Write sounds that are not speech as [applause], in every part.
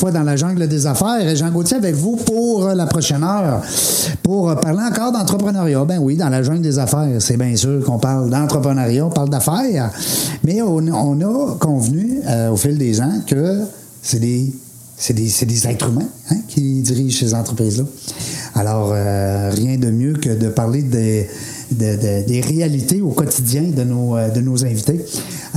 Fois dans la jungle des affaires. Et Jean Gauthier avec vous pour la prochaine heure, pour parler encore d'entrepreneuriat? Ben oui, dans la jungle des affaires, c'est bien sûr qu'on parle d'entrepreneuriat, on parle d'affaires, mais on, a convenu euh, au fil des ans que c'est des, c'est des, des êtres humains hein, qui dirigent ces entreprises-là. Alors, euh, rien de mieux que de parler des, de- de- des réalités au quotidien de nos, euh, de nos invités.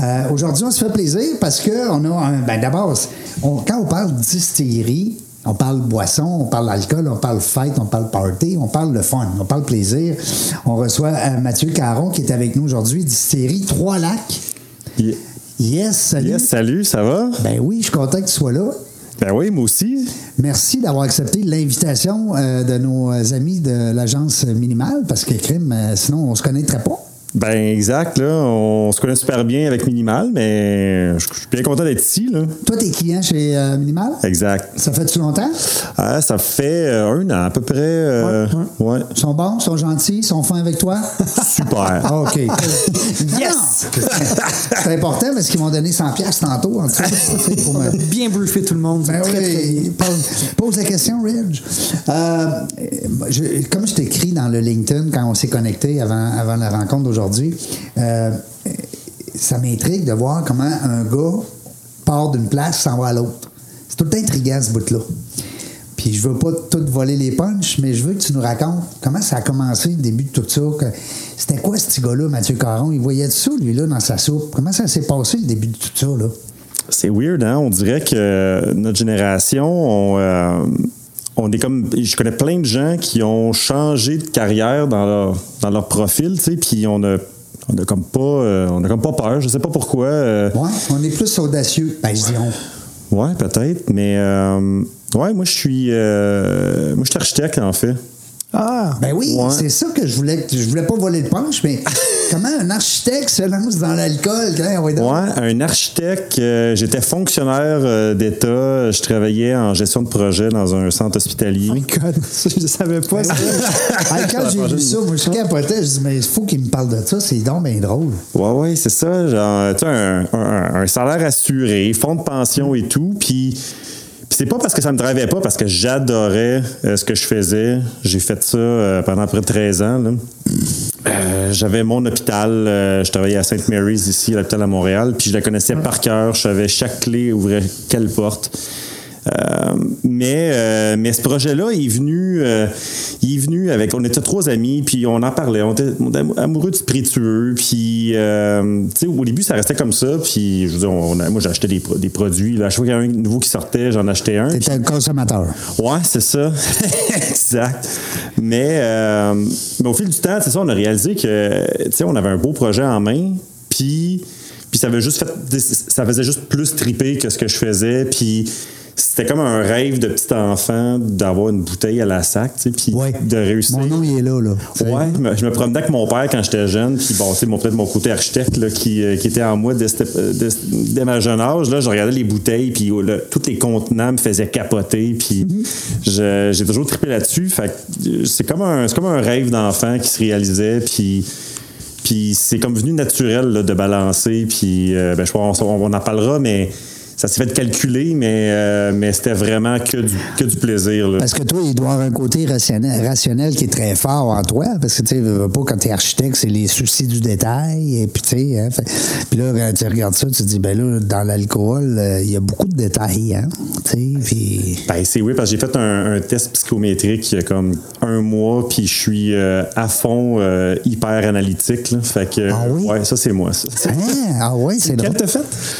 Euh, Aujourd'hui, on se fait plaisir parce que on a un. Ben d'abord, quand on parle distillerie, on parle boisson, on parle alcool, on parle fête, on parle party, on parle le fun, on parle plaisir. On reçoit euh, Mathieu Caron qui est avec nous aujourd'hui, distillerie Trois-Lacs. Ye- Yes, salut. Yes, salut, ça va? Ben oui, je suis content que tu sois là. Ben oui, moi aussi. Merci d'avoir accepté l'invitation euh, de nos amis de l'agence minimale parce que crime, euh, sinon on se connaîtrait pas. Ben exact, là. On se connaît super bien avec Minimal, mais je je suis bien content d'être ici, là. Toi, t'es client chez euh, Minimal? Exact. Ça fait-tu longtemps? Ah, ça fait euh, un an à peu près. euh, ouais. Ils sont bons, ils sont gentils, ils sont fins avec toi? [laughs] Super. Ah, OK. [laughs] yes! C'est important parce qu'ils m'ont donné 100 pièces tantôt. En tout cas, pour me- [laughs] Bien briefer tout le monde. Ben Très, très oui, bien. pose, pose la question, Ridge. Euh, je- comme je t'écris dans le LinkedIn quand on s'est connecté avant, avant la rencontre d'aujourd'hui, euh, ça m'intrigue de voir comment un gars part d'une place s'en va à l'autre. C'est tout le ce bout-là. Puis je veux pas tout voler les punches, mais je veux que tu nous racontes comment ça a commencé, le début de tout ça. C'était quoi ce petit gars-là, Mathieu Caron? Il voyait ça, lui-là, dans sa soupe. Comment ça s'est passé, le début de tout ça, là? C'est weird, hein? On dirait que notre génération, on, euh, on est comme. Je connais plein de gens qui ont changé de carrière dans leur, dans leur profil, tu sais, puis on a. On a comme pas, euh, on a comme pas peur. Je sais pas pourquoi. euh, Ouais, on est plus audacieux. Ben, je on. Ouais, peut-être, mais euh, ouais, moi je suis, euh, moi je suis architecte en fait. Ah! Ben oui, Ouais. c'est ça que je voulais. Je voulais pas voler le punch, mais [laughs] comment un architecte se lance dans l'alcool? Hein, ouais, donc. Ouais, un architecte. euh, J'étais fonctionnaire euh, d'État. Je travaillais en gestion de projet dans un centre hospitalier. Oh my God, [laughs] je ne savais pas. ça. Ah, quand j'ai vu ça, moi, je capotais. Je dis, mais il faut qu'il me parle de ça. C'est donc bien drôle. Ouais, ouais, c'est ça. Genre, tu un, un- un salaire assuré, fonds de pension et tout. Puis c'est pas parce que ça me travaillait pas, parce que j'adorais euh, ce que je faisais. J'ai fait ça euh, pendant près de 13 ans. Euh, J'avais mon hôpital. je travaillais à St. Mary's ici, à l'hôpital à Montréal. Puis je la connaissais par cœur. Je savais chaque clé ouvrait quelle porte. Euh, mais, euh, mais ce projet-là est venu, euh, il est venu avec. On était trois amis, puis on en parlait. On était, on était amoureux de spiritueux, puis tu sais, au début ça restait comme ça. Puis je veux dire, on moi j'achetais des, des produits. Là, à chaque fois qu'il y avait un nouveau qui sortait, j'en achetais un. T'es un consommateur. Ouais, c'est ça. [laughs] exact. Mais, mais au fil du temps, c'est ça, on a réalisé que, tu sais, on avait un beau projet en main, puis, puis ça avait juste fait, ça faisait juste plus triper que ce que je faisais, puis c'était comme un rêve de petit enfant d'avoir une bouteille à la sac, tu sais, puis Ouais. de réussir. Mon nom, il est là. là. Ouais, je me- je me promenais avec mon père quand j'étais jeune, puis bon, c'est mon peut-être mon côté architecte là, qui, euh, qui était en moi dès, euh, dès- dès ma jeune âge. Là, je regardais les bouteilles, puis oh, là, tous les contenants me faisaient capoter, puis je- j'ai toujours trippé là-dessus. Fait euh, c'est comme un c'est comme un rêve d'enfant qui se réalisait, puis puis c'est comme venu naturel là, de balancer, puis euh, ben, je pense on, on en parlera, mais ça s'est fait calculer, mais, euh, mais c'était vraiment que du, que du plaisir. Là. Parce que toi, il doit y avoir un côté rationnel, rationnel qui est très fort en toi. Parce que, tu sais, pas, quand t'es architecte, c'est les soucis du détail. Et puis, tu sais, hein, puis là, quand tu regardes ça, tu te dis, ben là, dans l'alcool, euh, il y a beaucoup de détails, hein. Tu sais, puis... Ben, c'est oui, parce que j'ai fait un, un test psychométrique il y a comme un mois, puis je suis euh, à fond hyper analytique. là. Fait que, Ah oui? ouais, ça, c'est moi. ça. Hein? Ah ouais, c'est Quel drôle. t'as fait?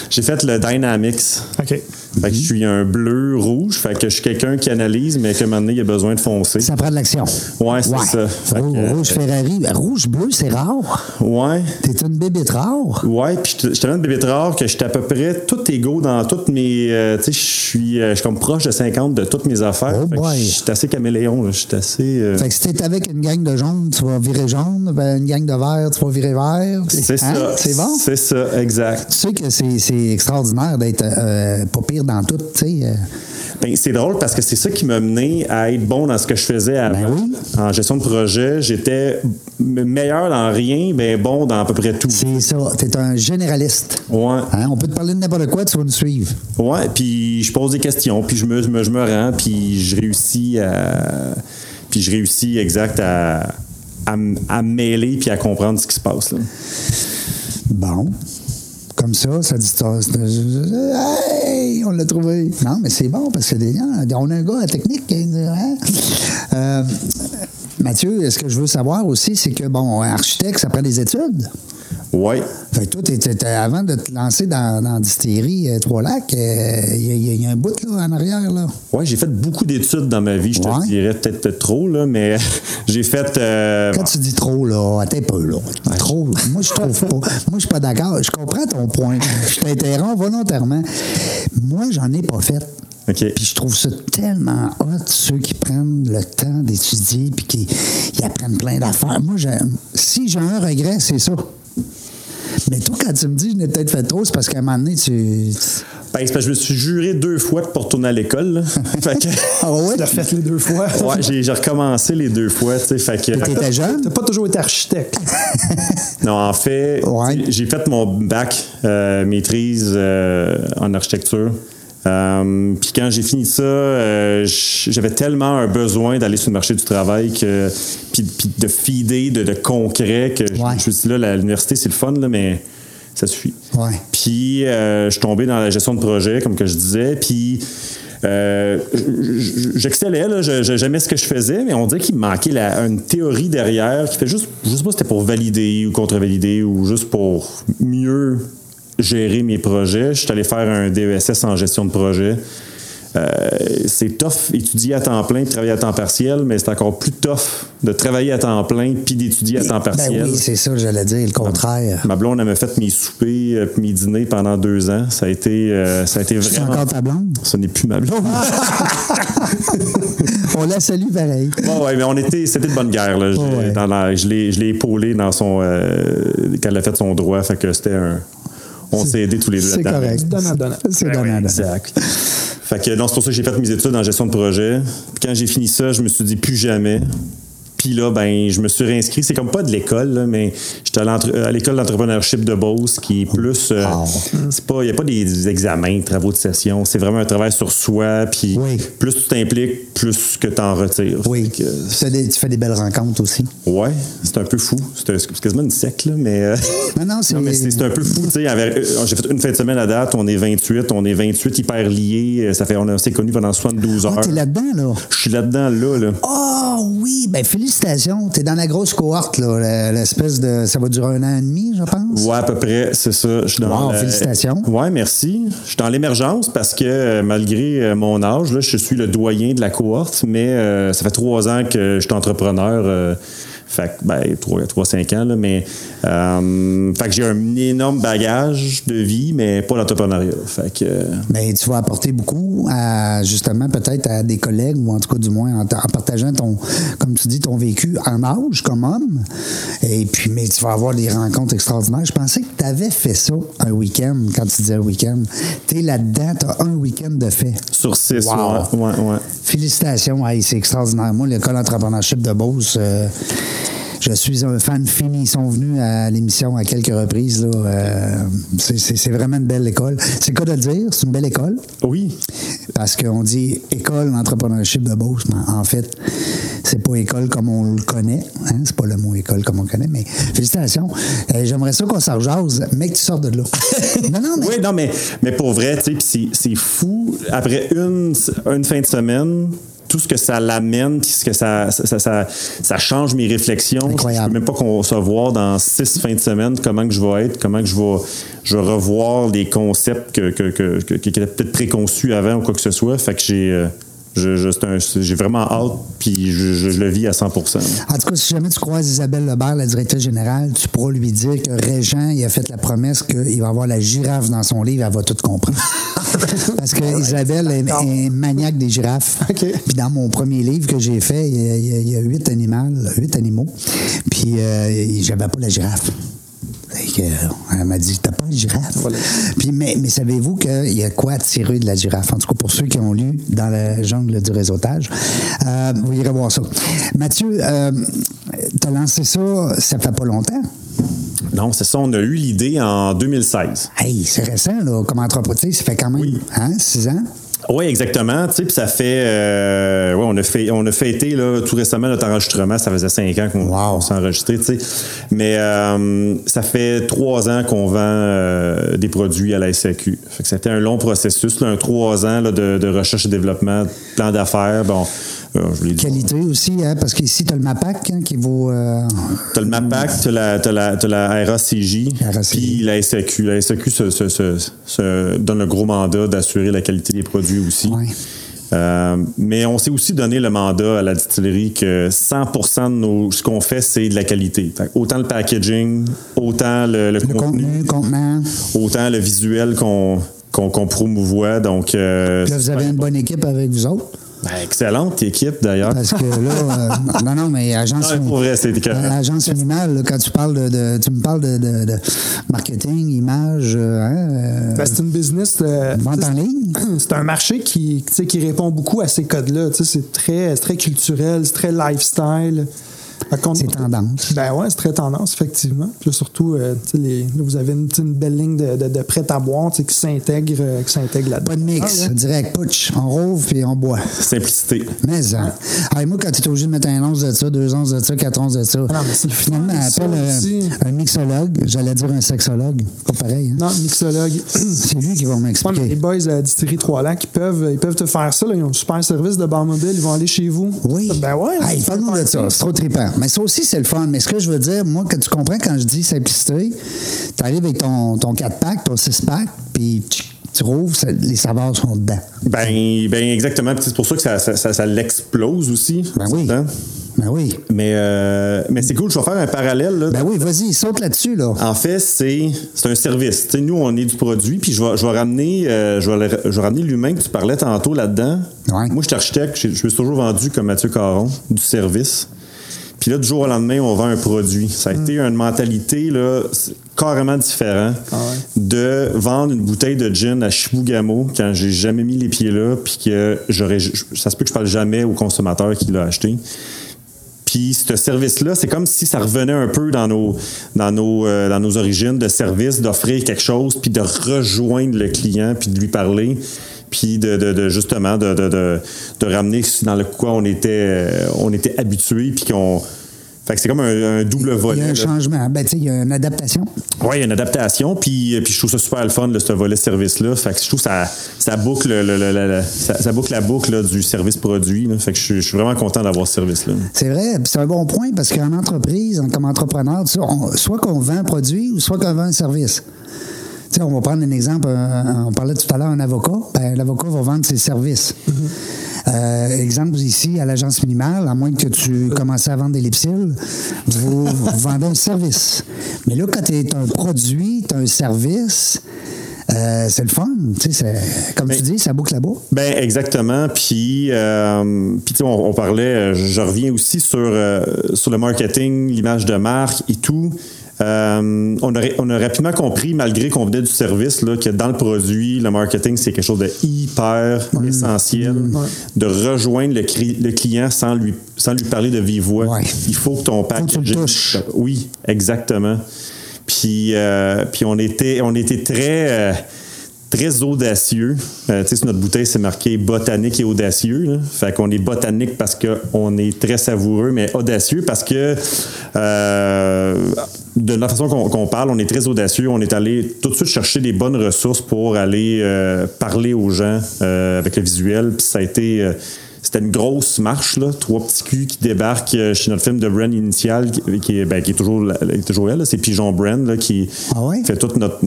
J'ai fait le Dynamics. OK. Fait que je suis un bleu rouge. Fait que je suis quelqu'un qui analyse, mais que maintenant, il a besoin de foncer. Ça prend de l'action. Ouais, c'est ça. Fait Rouge, que, rouge Ferrari. Ben, Rouge bleu, c'est rare. Ouais. T'es une bébête rare. Ouais, puis je te donne de bébé rare que j'étais à peu près tout égaux dans toutes mes. euh, tu sais, je suis euh, je suis comme proche de 50 de toutes mes affaires. Oh. Je suis assez caméléon. Je suis assez. euh, Fait que si t'es avec une gang de jaune, tu vas virer jaune. Ben, une gang de vert, tu vas virer vert. c'est Hein? ça. C'est bon? C'est ça, exact. Tu sais que c'est c'est extraordinaire d'être euh, pas pire dans tout, tu sais. euh. Ben, c'est drôle parce que c'est ça qui m'a mené à être bon dans ce que je faisais avant. Ben oui. En gestion de projet, j'étais meilleur dans rien, ben bon dans à peu près tout. C'est ça. T'es un généraliste. Ouais. Hein? On peut te parler de n'importe quoi, tu vas nous suivre. Ouais, puis je pose des questions, puis je me, je me, je me rends, puis je réussis à. Puis je réussis exact à, à, mêler puis à comprendre ce qui se passe. Là. Bon. Comme ça, ça dit Hey, on l'a trouvé. Non, mais c'est bon parce que des- hein, on a un gars à technique. hein? Euh, Mathieu, ce que je veux savoir aussi, c'est que, bon, architecte, ça prend des études? Ouais. Fait que toi, avant de te lancer dans, dans Distillerie euh, Trois-Lacs, il y, a- y a un bout là, en arrière. Là? Ouais, j'ai fait beaucoup d'études dans ma vie, je te Ouais. dirais peut-être trop, là, mais [laughs] j'ai fait. euh, Quand tu dis trop, là, attends un peu, là. Trop, moi, je trouve pas. Moi, je suis pas d'accord. Je comprends ton point. Je t'interromps volontairement. Moi, j'en ai pas fait. OK. Puis je trouve ça tellement hot, ceux qui prennent le temps d'étudier puis qui apprennent plein d'affaires. Moi, si j'ai un regret, c'est ça. Mais toi, quand tu me dis je n'ai peut-être fait trop, c'est parce qu'à un moment donné, tu. Ben, parce que je me suis juré deux fois pour retourner à l'école. [laughs] fait que. Ah ouais? Tu l'as fait les deux fois. [laughs] Ouais, j'ai recommencé les deux fois, tu sais. Fait que. T'étais jeune? T'as pas toujours été architecte. [laughs] Non, en fait, Ouais. j'ai fait mon bac euh, maîtrise euh, en architecture. Euh, Puis quand j'ai fini ça, euh, j'avais tellement un besoin d'aller sur le marché du travail que puis, de feeder, de, de concret que je- Ouais. je me suis dit là, l'université c'est le fun là, mais ça suffit. Ouais. Puis euh, je suis tombé dans la gestion de projet, comme que je disais, puis euh, j'excellais, j'aimais ce que je faisais, mais on dirait qu'il me manquait la- une théorie derrière qui fait juste, je sais pas si c'était pour valider ou contre-valider ou juste pour mieux gérer mes projets. Je suis allé faire un DESS en gestion de projet. Euh, c'est tough étudier à temps plein et travailler à temps partiel, mais c'est encore plus tough de travailler à temps plein puis d'étudier à temps partiel. Ben oui, c'est ça, j'allais dire, le contraire. Ma blonde, elle m'a fait mes soupers euh, puis mes dîners pendant deux ans. Ça a été, euh, ça a été C'est vraiment. encore ta blonde? Ce n'est plus ma blonde. [laughs] On la salue pareil. Bon, ouais, mais on était, c'était de bonne guerre. Là. Je, ouais. dans la- je l'ai, je l'ai épaulé dans son, euh, quand elle a fait son droit. Fait que c'était un. On s'est aidés tous les deux C'est là-dedans. correct. C'est Ben oui, donnant, donnant. exact. Fait que non, c'est pour ça que j'ai fait mes études en gestion de projet. Puis quand j'ai fini ça, je me suis dit plus jamais. Puis là, ben, je me suis réinscrit. C'est comme pas de l'école, là, mais j'étais à, à l'école d'entrepreneurship de Beauce, qui est plus. euh, Wow. c'est pas, il n'y a pas des examens, travaux de session. C'est vraiment un travail sur soi. Puis Oui. plus tu t'impliques, plus que tu en retires. Oui. Que, Tu fais, des, tu fais des belles rencontres aussi. ouais, c'est un peu fou. C'est, quasiment une secte, là, mais. euh, [laughs] Non, non, c'est. [laughs] non, mais c'est c'est un peu fou, euh, J'ai fait une fin de semaine à date, on est 28, on est 28 hyper liés. Ça fait, on s'est connus pendant 72 Ah, heures. t'es là-dedans, là? Je suis là-dedans, là, là. Oh oui, ben félicitations. T'es dans la grosse cohorte, là. L'espèce de. Ça va durer un an et demi, je pense. Ouais, à peu près, c'est ça. Je suis dans Wow, félicitations. Ouais, merci. Je suis dans l'émergence parce que euh, malgré euh, mon âge, là, je suis le doyen de la cohorte, mais euh, ça fait trois ans que je suis entrepreneur. euh, fait que, ben, trois, trois, cinq ans, là, mais euh, fait que j'ai un énorme bagage de vie, mais pas l'entrepreneuriat. Fait que, euh, Mais tu vas apporter beaucoup à, justement, peut-être à des collègues, ou en tout cas, du moins, en, en partageant ton, comme tu dis, ton vécu en âge comme homme. Et puis, mais tu vas avoir des rencontres extraordinaires. Je pensais que tu avais fait ça un week-end, quand tu disais un week-end. Tu es là-dedans, tu as un week-end de fait. sur six, Wow. ouais, ouais, ouais. Félicitations, Hey, c'est extraordinaire. Moi, l'école entrepreneurship de Beauce, euh, je suis un fan fini. Ils sont venus à l'émission à quelques reprises. Euh, c'est- vraiment une belle école. C'est quoi de le dire? C'est une belle école. Oui. parce qu'on dit école d'entrepreneurship de Beauce, mais en fait, c'est pas école comme on le connaît. Hein? C'est pas le mot école comme on le connaît, mais félicitations. Euh, J'aimerais ça qu'on s'en mais que tu sortes de là. [laughs] non, non, mais Oui, non, mais, mais pour vrai, c'est fou. Après une, une fin de semaine, tout ce que ça l'amène, puis ce que ça, ça, ça, ça change mes réflexions. Incroyable. Je peux même pas concevoir dans six fins de semaine comment que je vais être, comment que je vais, je vais revoir les concepts que, que, que, que- qui étaient peut-être préconçus avant ou quoi que ce soit. Fait que j'ai. Euh, je- j'ai vraiment hâte, puis je, je- je le vis à 100% En tout cas, si jamais tu croises Isabelle Lebert, la directrice générale, tu pourras lui dire que Régent, il a fait la promesse qu'il va avoir la girafe dans son livre, elle va tout comprendre. [laughs] Parce que Isabelle est, est maniaque des girafes. Puis dans mon premier livre que j'ai fait, y a- il y a huit animaux, huit animaux. Puis euh, j'avais pas la girafe. Euh, elle m'a dit, t'as pas une girafe? Puis, mais, mais savez-vous qu'il y a quoi à tirer de la girafe? En tout cas, pour ceux qui ont lu dans la jungle du réseautage, euh, vous irez voir ça. Mathieu, euh, t'as lancé ça, ça fait pas longtemps? Non, c'est ça. On a eu l'idée en 2016. Hey, c'est récent, là, comme entreprise, ça fait quand même, hein, six ans? Oui, exactement. Tu sais, puis ça fait, euh, ouais, on a fait, on a fêté là tout récemment notre enregistrement. Ça faisait cinq ans qu'on Wow. s'est enregistré. Tu sais, mais euh, ça fait trois ans qu'on vend euh, des produits à la SAQ. Fait que c'était un long processus, là, un trois ans là, de, de recherche et développement, plan d'affaires. Bon, je dit. Qualité aussi, hein, parce qu'ici, t'as le MAPAC hein, qui vaut. euh, T'as le MAPAC, t'as la, t'as la, t'as la RACJ, puis la SAQ. La SAQ se, se- se- se donne le gros mandat d'assurer la qualité des produits aussi. Ouais. Euh, mais on s'est aussi donné le mandat à la distillerie que 100% de nos, ce qu'on fait, c'est de la qualité. Autant le packaging, autant le, le le contenu, autant le visuel qu'on qu'on qu'on promouvoit. Donc, euh, là, vous avez une bonne équipe avec vous autres. Ben, excellente équipe d'ailleurs. Parce que là, euh, [laughs] non, non, mais agence, Non, mais pour vrai, c'est écœurant. agence animale, là, quand tu parles de, de- tu me parles de, de- de marketing, image, euh, hein, euh, Ben, c'est une business. euh, vente en ligne. [clears throat] C'est un marché qui, tu sais, qui répond beaucoup à ces codes-là. Tu sais, C'est très, c'est très culturel, c'est très lifestyle. C'est tendance. Ben ouais, c'est très tendance, effectivement. Puis là, surtout, euh, tu sais, les- là, vous avez une, belle ligne de, de, de prêt à boire qui s'intègre euh, qui s'intègre là-dedans. Pas de mix, Ah, ouais. direct, putsch, on rouvre puis on boit. Simplicité. Mais, hein. Ah, moi, quand tu es obligé de mettre un once de ça, deux onces de ça, quatre onces de ça, Ah non, mais finalement, ça appelle euh, aussi. un mixologue, j'allais dire un sexologue, pas pareil. hein. Non, mixologue. [clears throat] C'est lui qui va Ouais, mais les m'expliquer. boys à la distillerie Trois-Lacs, ils peuvent, ils peuvent te faire ça. là. Ils ont un super service de bar mobile. Ils vont aller chez vous. Oui. Ben ouais. Hey, parle-nous de ça. C'est trop trippant. Mais ça aussi, c'est le fun. Mais ce que je veux dire, moi, que tu comprends quand je dis simplicité, tu arrives avec ton, ton 4-pack, ton 6-pack, puis tu rouvres, les saveurs sont dedans. Ben, ben exactement. C'est pour ça que ça, ça, ça- ça l'explose aussi. Ben oui. Hein? Ben oui. Mais, euh, mais c'est cool, je vais faire un parallèle. Là. Ben oui, vas-y, saute là-dessus, là. En fait, c'est c'est un service. Nous, on est du produit, puis je vais, je vais ramener, euh, je vais, le- je vais ramener l'humain que tu parlais tantôt là-dedans. Ouais. Moi, je suis architecte, je, je me suis toujours vendu comme Mathieu Caron, du service. Puis là, du jour au lendemain, on vend un produit. Ça a été une mentalité là, carrément différente Ah ouais. de vendre une bouteille de gin à Chibougamau quand j'ai jamais mis les pieds là, puis que j'aurais, ça se peut que je parle jamais au consommateur qui l'a acheté. Puis ce service-là, c'est comme si ça revenait un peu dans nos, dans nos, euh, dans nos origines de service, d'offrir quelque chose, puis de rejoindre le client, puis de lui parler, puis de, de- de, justement de, de, ramener dans le quoi on était, euh, on était habitué, puis qu'on. Fait que c'est comme un, un double Il volet. y a un changement. Ben, il y a une adaptation. Oui, il y a une adaptation, puis, puis je trouve ça super le fun, ce volet service-là. Fait que je trouve que ça, ça boucle le- le- le- le- ça, ça boucle la boucle là, du service produit. là. Fait que je, suis- je suis vraiment content d'avoir ce service-là. C'est vrai, c'est un bon point parce qu'en entreprise, en- comme entrepreneur, on- soit qu'on vend un produit ou soit qu'on vend un service. Sais, on va prendre un exemple, un- on parlait tout à l'heure d'un avocat. Ben, L'avocat va vendre ses services. Euh, exemple ici, à l'agence minimale, à moins que tu commences à vendre des lipsils, vous, vous vendez un service. Mais là, quand tu es un produit, tu as un service, euh, c'est le fun. Tu sais, c'est- comme tu dis, ça boucle la boucle. Ben exactement. Puis, euh, on, on parlait, euh, je, je reviens aussi sur, euh, sur le marketing, l'image de marque et tout. Euh, on, a, on a rapidement compris, malgré qu'on venait du service, là, que dans le produit, le marketing, c'est quelque chose de hyper essentiel. De rejoindre le, client sans lui, sans lui parler de vive voix. Ouais. Il faut que ton touches. Oui, exactement. Puis, euh, puis on, était, on était très. euh, très audacieux. Euh, tu sais, sur notre bouteille, c'est marqué botanique et audacieux. là. Fait qu'on est botanique parce qu'on est très savoureux, mais audacieux parce que euh, de la façon qu'on qu'on parle, on est très audacieux. On est allé tout de suite chercher des bonnes ressources pour aller euh, parler aux gens euh, avec le visuel. Puis ça a été. Euh, c'était une grosse marche, là. Trois petits culs qui débarquent euh, chez notre film de Brand initial, qui, qui est, ben, qui est toujours, est toujours elle. C'est Pigeon Brand là, qui Ah ouais? fait toute notre,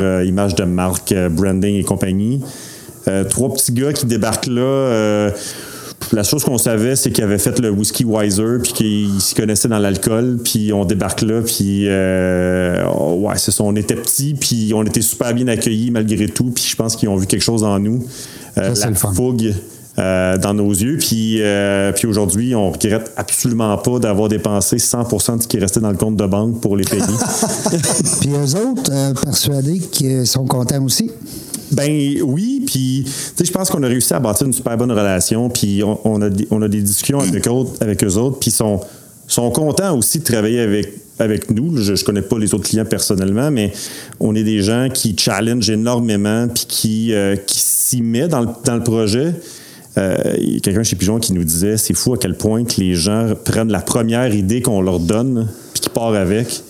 euh, image de marque, euh, branding et compagnie. Euh, trois petits gars qui débarquent là. euh, la chose qu'on savait, c'est qu'ils avaient fait le whisky Wiser, puis qu'ils s'y connaissaient dans l'alcool, puis on débarque là, puis euh, oh, ouais, c'est ça. On était petits, puis on était super bien accueillis malgré tout, puis je pense qu'ils ont vu quelque chose en nous. Euh, Ça, la fougue euh, dans nos yeux. Puis, euh, puis aujourd'hui, on regrette absolument pas d'avoir dépensé 100% de ce qui restait dans le compte de banque pour les payer. [laughs] Puis eux autres, euh, persuadés qu'ils sont contents aussi. Ben oui, puis tu sais, je pense qu'on a réussi à bâtir une super bonne relation, puis on, on a, des- on a des discussions avec, autres, avec eux autres, puis ils sont, sont contents aussi de travailler avec, avec nous. Je, je connais pas les autres clients personnellement, mais on est des gens qui challenge énormément, puis qui, euh, qui s'y met dans le, dans le projet. Euh, quelqu'un chez Pigeon qui nous disait c'est fou à quel point que les gens prennent la première idée qu'on leur donne, puis qui partent avec.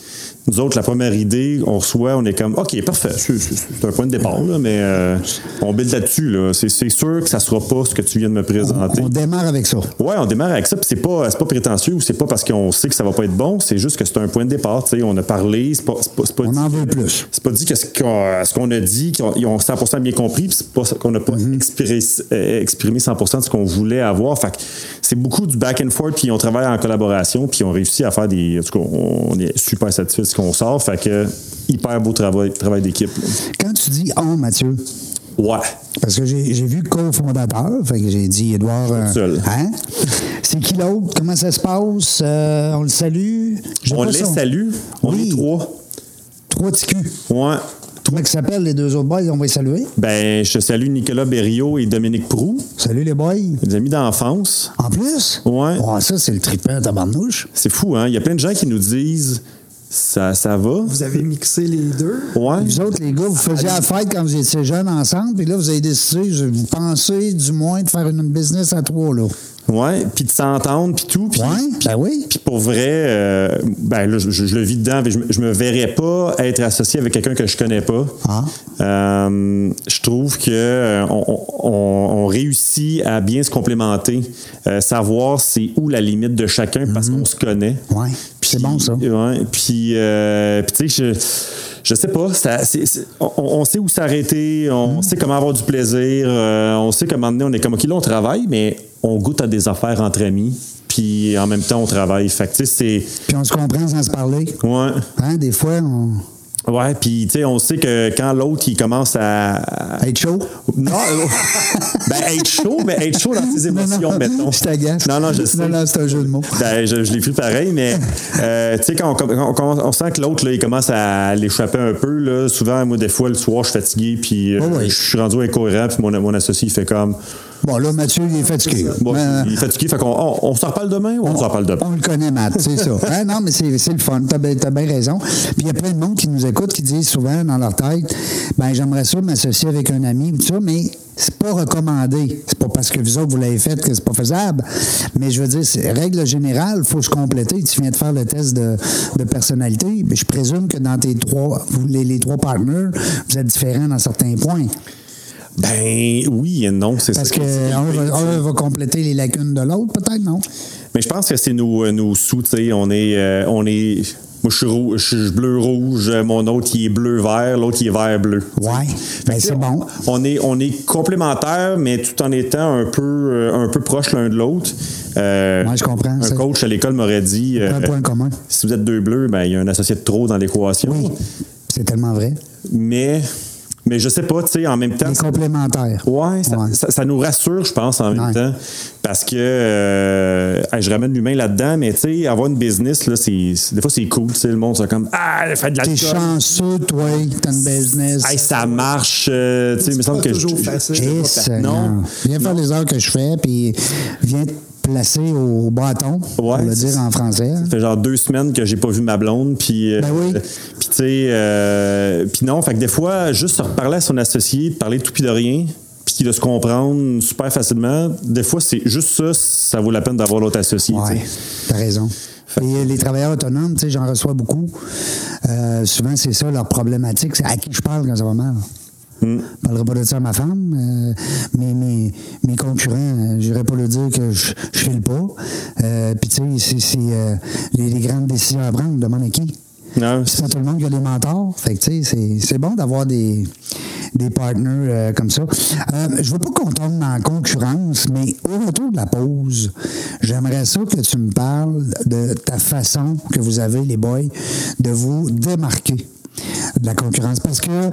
Nous autres, la première idée, on reçoit, on est comme, OK, parfait, c'est un point de départ, là, mais euh, on build là-dessus. Là. C'est sûr que ça sera pas ce que tu viens de me présenter. On démarre avec ça. Ouais, on démarre avec ça, puis c'est pas, pas prétentieux ou c'est pas parce qu'on sait que ça va pas être bon, c'est juste que c'est un point de départ. On a parlé, c'est pas, pas, pas On dit- en veut plus. c'est pas dit que ce qu'on a dit, qu'ils ont, ils ont 100% bien compris, puis c'est pas qu'on n'a pas Mm-hmm. exprimé, euh, exprimé 100% de ce qu'on voulait avoir. Fait c'est beaucoup du back and forth, puis on travaille en collaboration, puis on réussit à faire des. En tout cas, on est super satisfait de ce qu'on sort. Fait que hyper beau travail, travail d'équipe. Quand tu dis on, Mathieu, Ouais. parce que j'ai vu le cofondateur, fait que j'ai dit Édouard. euh, seul. hein? C'est qui l'autre? Comment ça se passe? Euh, on le salue? On les son- salue. On Oui. est trois. Trois petits culs. Ouais. Comment ils s'appellent les deux autres boys? On va les saluer? Ben, je salue Nicolas Berriot et Dominique Prou, Salut les boys. des amis d'enfance. En plus? Ouais. Oh, ça, c'est le trippant tabarnouche. C'est fou, hein? Il y a plein de gens qui nous disent ça, ça va. Vous avez mixé les deux? Ouais. Vous autres, les gars, vous faisiez la fête quand vous étiez jeunes ensemble, puis là, vous avez décidé, vous pensez du moins de faire une business à trois, là. Ouais, puis de s'entendre, puis tout. Ouais, puis- ben oui. Puis pour vrai, euh, ben là, je, je le vis dedans, mais je, me- je me verrais pas être associé avec quelqu'un que je connais pas. Ah. Euh, je trouve que euh, on, on- on réussit à bien se complémenter, euh, savoir c'est où la limite de chacun parce qu'on se connaît. Ouais, c'est bon, ça. Ouais, puis, euh, puis tu sais, je, je sais pas, ça, on, on sait où s'arrêter, on sait comment avoir du plaisir, euh, on sait comment on est comme, OK, là, on travaille, mais on goûte à des affaires entre amis, puis en même temps, on travaille. Fait que, Puis on se comprend sans se parler. Ouais. Hein, des fois, on. Ouais, puis tu sais, on sait que quand l'autre il commence à Être chaud? non, euh, [laughs] ben être chaud, mais être chaud dans ses émotions, non, mettons. Je t'agace. Non, non, je sais. Non, non, c'est un jeu de mots. Ben, je, je l'ai pris pareil, mais euh, tu sais, quand, on, quand on- on sent que l'autre, là, il commence à l'échapper un peu, là, souvent, moi, des fois, le soir, je suis fatigué, puis euh, je suis rendu incohérent, puis mon, mon associé, il fait comme. Bon, là, Mathieu, il est fatigué. Bon, Mais, il est fatigué, fait qu'on on, on s'en reparle demain ou on s'en reparle demain? On le connaît, Matt, c'est ça. [laughs] Hein, non, mais c'est c'est le fun. T'as bien raison. Puis il y a plein de monde qui nous écoute qui disent souvent dans leur tête ben j'aimerais ça m'associer avec un ami ou tout ça, mais c'est pas recommandé. C'est pas parce que vous autres, vous l'avez fait que c'est pas faisable. Mais je veux dire, c'est règle générale, faut se compléter. Tu viens de faire le test de, de personnalité. Mais je présume que dans tes trois, vous, les, les trois partners, vous êtes différents dans certains points. Ben oui et non, c'est ça. Parce qu'un va, compléter les lacunes de l'autre, peut-être, non? Mais je pense que c'est nos, euh, nos sous, tu sais. On est. euh, on est moi, je suis, rou- je suis bleu-rouge, mon autre, il est bleu-vert, l'autre, il est vert-bleu. Ouais. Ben, c'est bon. On est, on est complémentaires, mais tout en étant un peu, euh, un peu proches l'un de l'autre. Euh, Ouais, je comprends. Un coach à l'école m'aurait dit euh, Un point commun. si vous êtes deux bleus, ben, il y a un associé de trop dans l'équation. Oui. C'est tellement vrai. Mais, mais je sais pas, tu sais, en même temps. Les complémentaires. Ouais, ça, Ouais. ça- ça nous rassure, je pense, en même Ouais. temps. Parce que euh, je ramène l'humain là-dedans, mais tu sais, avoir une business, là, c'est, des fois, c'est cool. tu sais, Le monde, c'est comme Ah, elle fait de la T'es chanceux, toi, t'as une business. Hey, ça marche. euh, tu sais, il me semble pas que toujours je, facile. je- non. Viens faire les heures que je fais, puis viens placé au bâton, pour Ouais, le dire en français. hein. Ça fait genre deux semaines que j'ai pas vu ma blonde, puis... euh, Ben oui. [laughs] Puis tu sais, euh, puis non, fait que des fois, juste se reparler à son associé, de parler tout pis de rien, puis de se comprendre super facilement, des fois, c'est juste ça, ça vaut la peine d'avoir l'autre associé. sais. t'as raison. Et les travailleurs autonomes, tu sais, j'en reçois beaucoup. Euh, souvent, c'est ça leur problématique. C'est à qui je parle quand ça va mal. Hmm. Je parlerai pas de ça à ma femme. euh, mes, mes, mes concurrents, euh, j'irai pas leur dire que je, je file pas. Euh, Puis, tu sais, c'est- les, les grandes décisions à prendre, demande à qui? C'est pas tout le monde qui a des mentors. Fait que, tu sais, c'est- bon d'avoir des, des partners euh, comme ça. Euh, je veux pas qu'on tombe la concurrence, mais au retour de la pause, j'aimerais ça que tu me parles de ta façon que vous avez, les boys, de vous démarquer de la concurrence. Parce que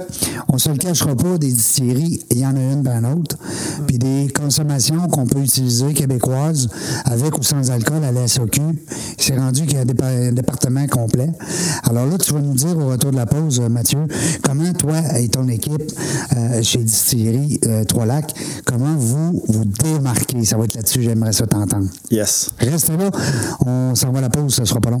on se le cachera pas, des distilleries, il y en a une dans l'autre. Puis des consommations qu'on peut utiliser québécoises avec ou sans alcool à la SOQ. C'est rendu qu'il y a un, dépa- un département complet. Alors là, tu vas nous dire au retour de la pause, Mathieu, comment toi et ton équipe euh, chez Distillerie euh, Trois-Lacs, comment vous vous démarquez? Ça va être là-dessus, j'aimerais ça t'entendre. yes. Restez là, on s'en va à la pause, ça sera pas long.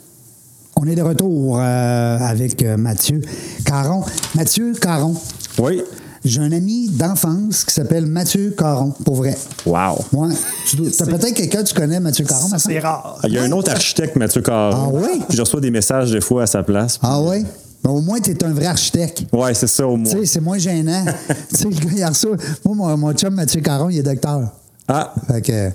On est de retour euh, avec euh, Mathieu Caron. Mathieu Caron. Oui. J'ai un ami d'enfance qui s'appelle Mathieu Caron, pour vrai. Wow. Ouais. T'as peut-être quelqu'un que tu connais, Mathieu Caron, C'est rare. Il y a un autre architecte, Mathieu Caron. Ah oui? Puis je reçois des messages des fois à sa place. Ah oui? Ben, au moins, tu es un vrai architecte. Ouais, c'est ça au moins. Tu sais, c'est moins gênant. [laughs] tu sais, le gars, il reçoit. Moi, mon, mon chum Mathieu Caron, il est docteur. Ah, Fait que,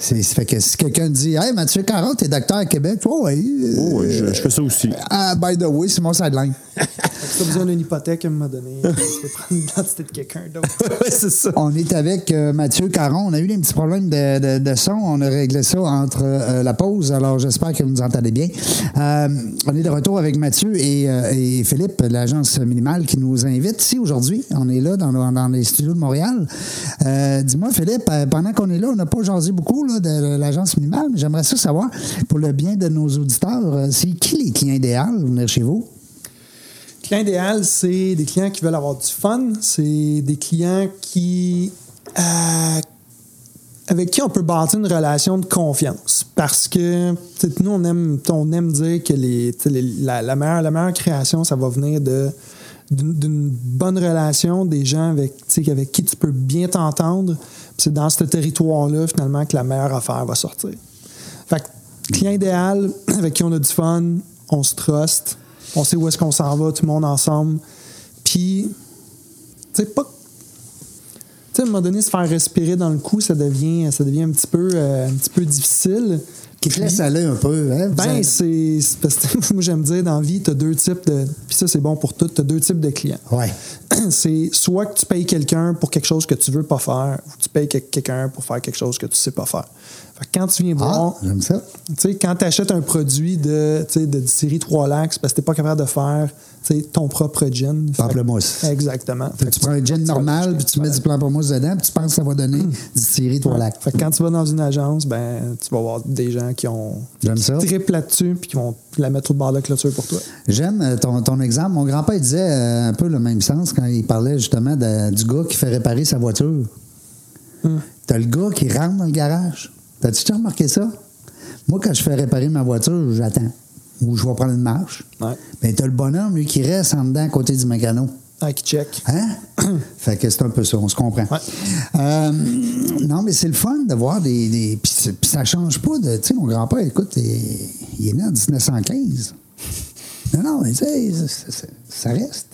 c'est, fait que si quelqu'un dit Hey, Mathieu Caron, t'es docteur à Québec, oh, oui. euh, oh, oui, je, je fais ça aussi. Ah, by the way, c'est mon sideline. [laughs] Si as besoin d'une hypothèque à un moment donné, tu peux prendre l'identité de quelqu'un d'autre. [laughs] ouais, c'est ça. On est avec euh, Mathieu Caron. On a eu des petits problèmes de, de- de son. On a réglé ça entre euh, la pause. Alors, j'espère que vous nous entendez bien. Euh, on est de retour avec Mathieu et, euh, et Philippe, l'agence minimale, qui nous invite ici aujourd'hui. On est là dans, dans les studios de Montréal. Euh, Dis-moi, Philippe, pendant qu'on est là, on n'a pas jasé beaucoup là, de l'agence minimale, mais j'aimerais ça savoir, pour le bien de nos auditeurs, euh, c'est qui les clients idéaux venir chez vous? Client idéal, c'est des clients qui veulent avoir du fun. C'est des clients qui. euh, avec qui on peut bâtir une relation de confiance. Parce que nous, on aime, on aime dire que les, la meilleure, la meilleure création, ça va venir de d'une bonne relation, des gens avec, avec qui tu peux bien t'entendre. C'est dans ce territoire-là, finalement, que la meilleure affaire va sortir. Fait que, client idéal, [clears throat] avec qui on a du fun, on se trust, on sait où est-ce qu'on s'en va, tout le monde ensemble. Puis, tu sais, pas. Tu sais, à un moment donné, se faire respirer dans le cou, ça devient, ça devient un, petit peu, euh, un petit peu difficile. Qui te laisse aller un peu. Hein? Ben, c'est. parce que [laughs] moi, j'aime dire, dans la vie, tu as deux types de. Puis ça, c'est bon pour tout. Tu as deux types de clients. Ouais. [clears throat] C'est soit que tu payes quelqu'un pour quelque chose que tu veux pas faire, ou tu payes que- quelqu'un pour faire quelque chose que tu sais pas faire. Fait que quand tu viens Ah, voir. j'aime ça. Tu sais, quand tu achètes un produit de, de série 3 lacs, c'est parce que tu n'es pas capable de faire ton propre gin. Pamplemousse. Exactement. Fait Tu prends un gin normal, puis tu mets du pamplemousse dedans, puis tu penses que ça va donner du Thierry trois lacs. Fait que quand tu vas dans une agence, ben, tu vas voir des gens qui ont J'aime ça. triple là-dessus puis qui vont la mettre au bord de la clôture pour toi. J'aime euh, ton, ton exemple. Mon grand-père disait euh, un peu le même sens quand il parlait justement de- du gars qui fait réparer sa voiture. T'as le gars qui rentre dans le garage. T'as-tu remarqué ça? Moi, quand je fais réparer ma voiture, j'attends. Ou je vais prendre une marche. Ouais. Mais t'as le bonhomme, lui, qui reste en dedans à côté du mécano. Ah, qui check. Hein? [clears throat] fait que c'est un peu ça, on se comprend. Ouais. Euh, non, mais c'est le fun de voir des. des puis, ça change pas de. Tu sais, mon grand-père, écoute, il, est né en 1915. Non, non, mais ça reste.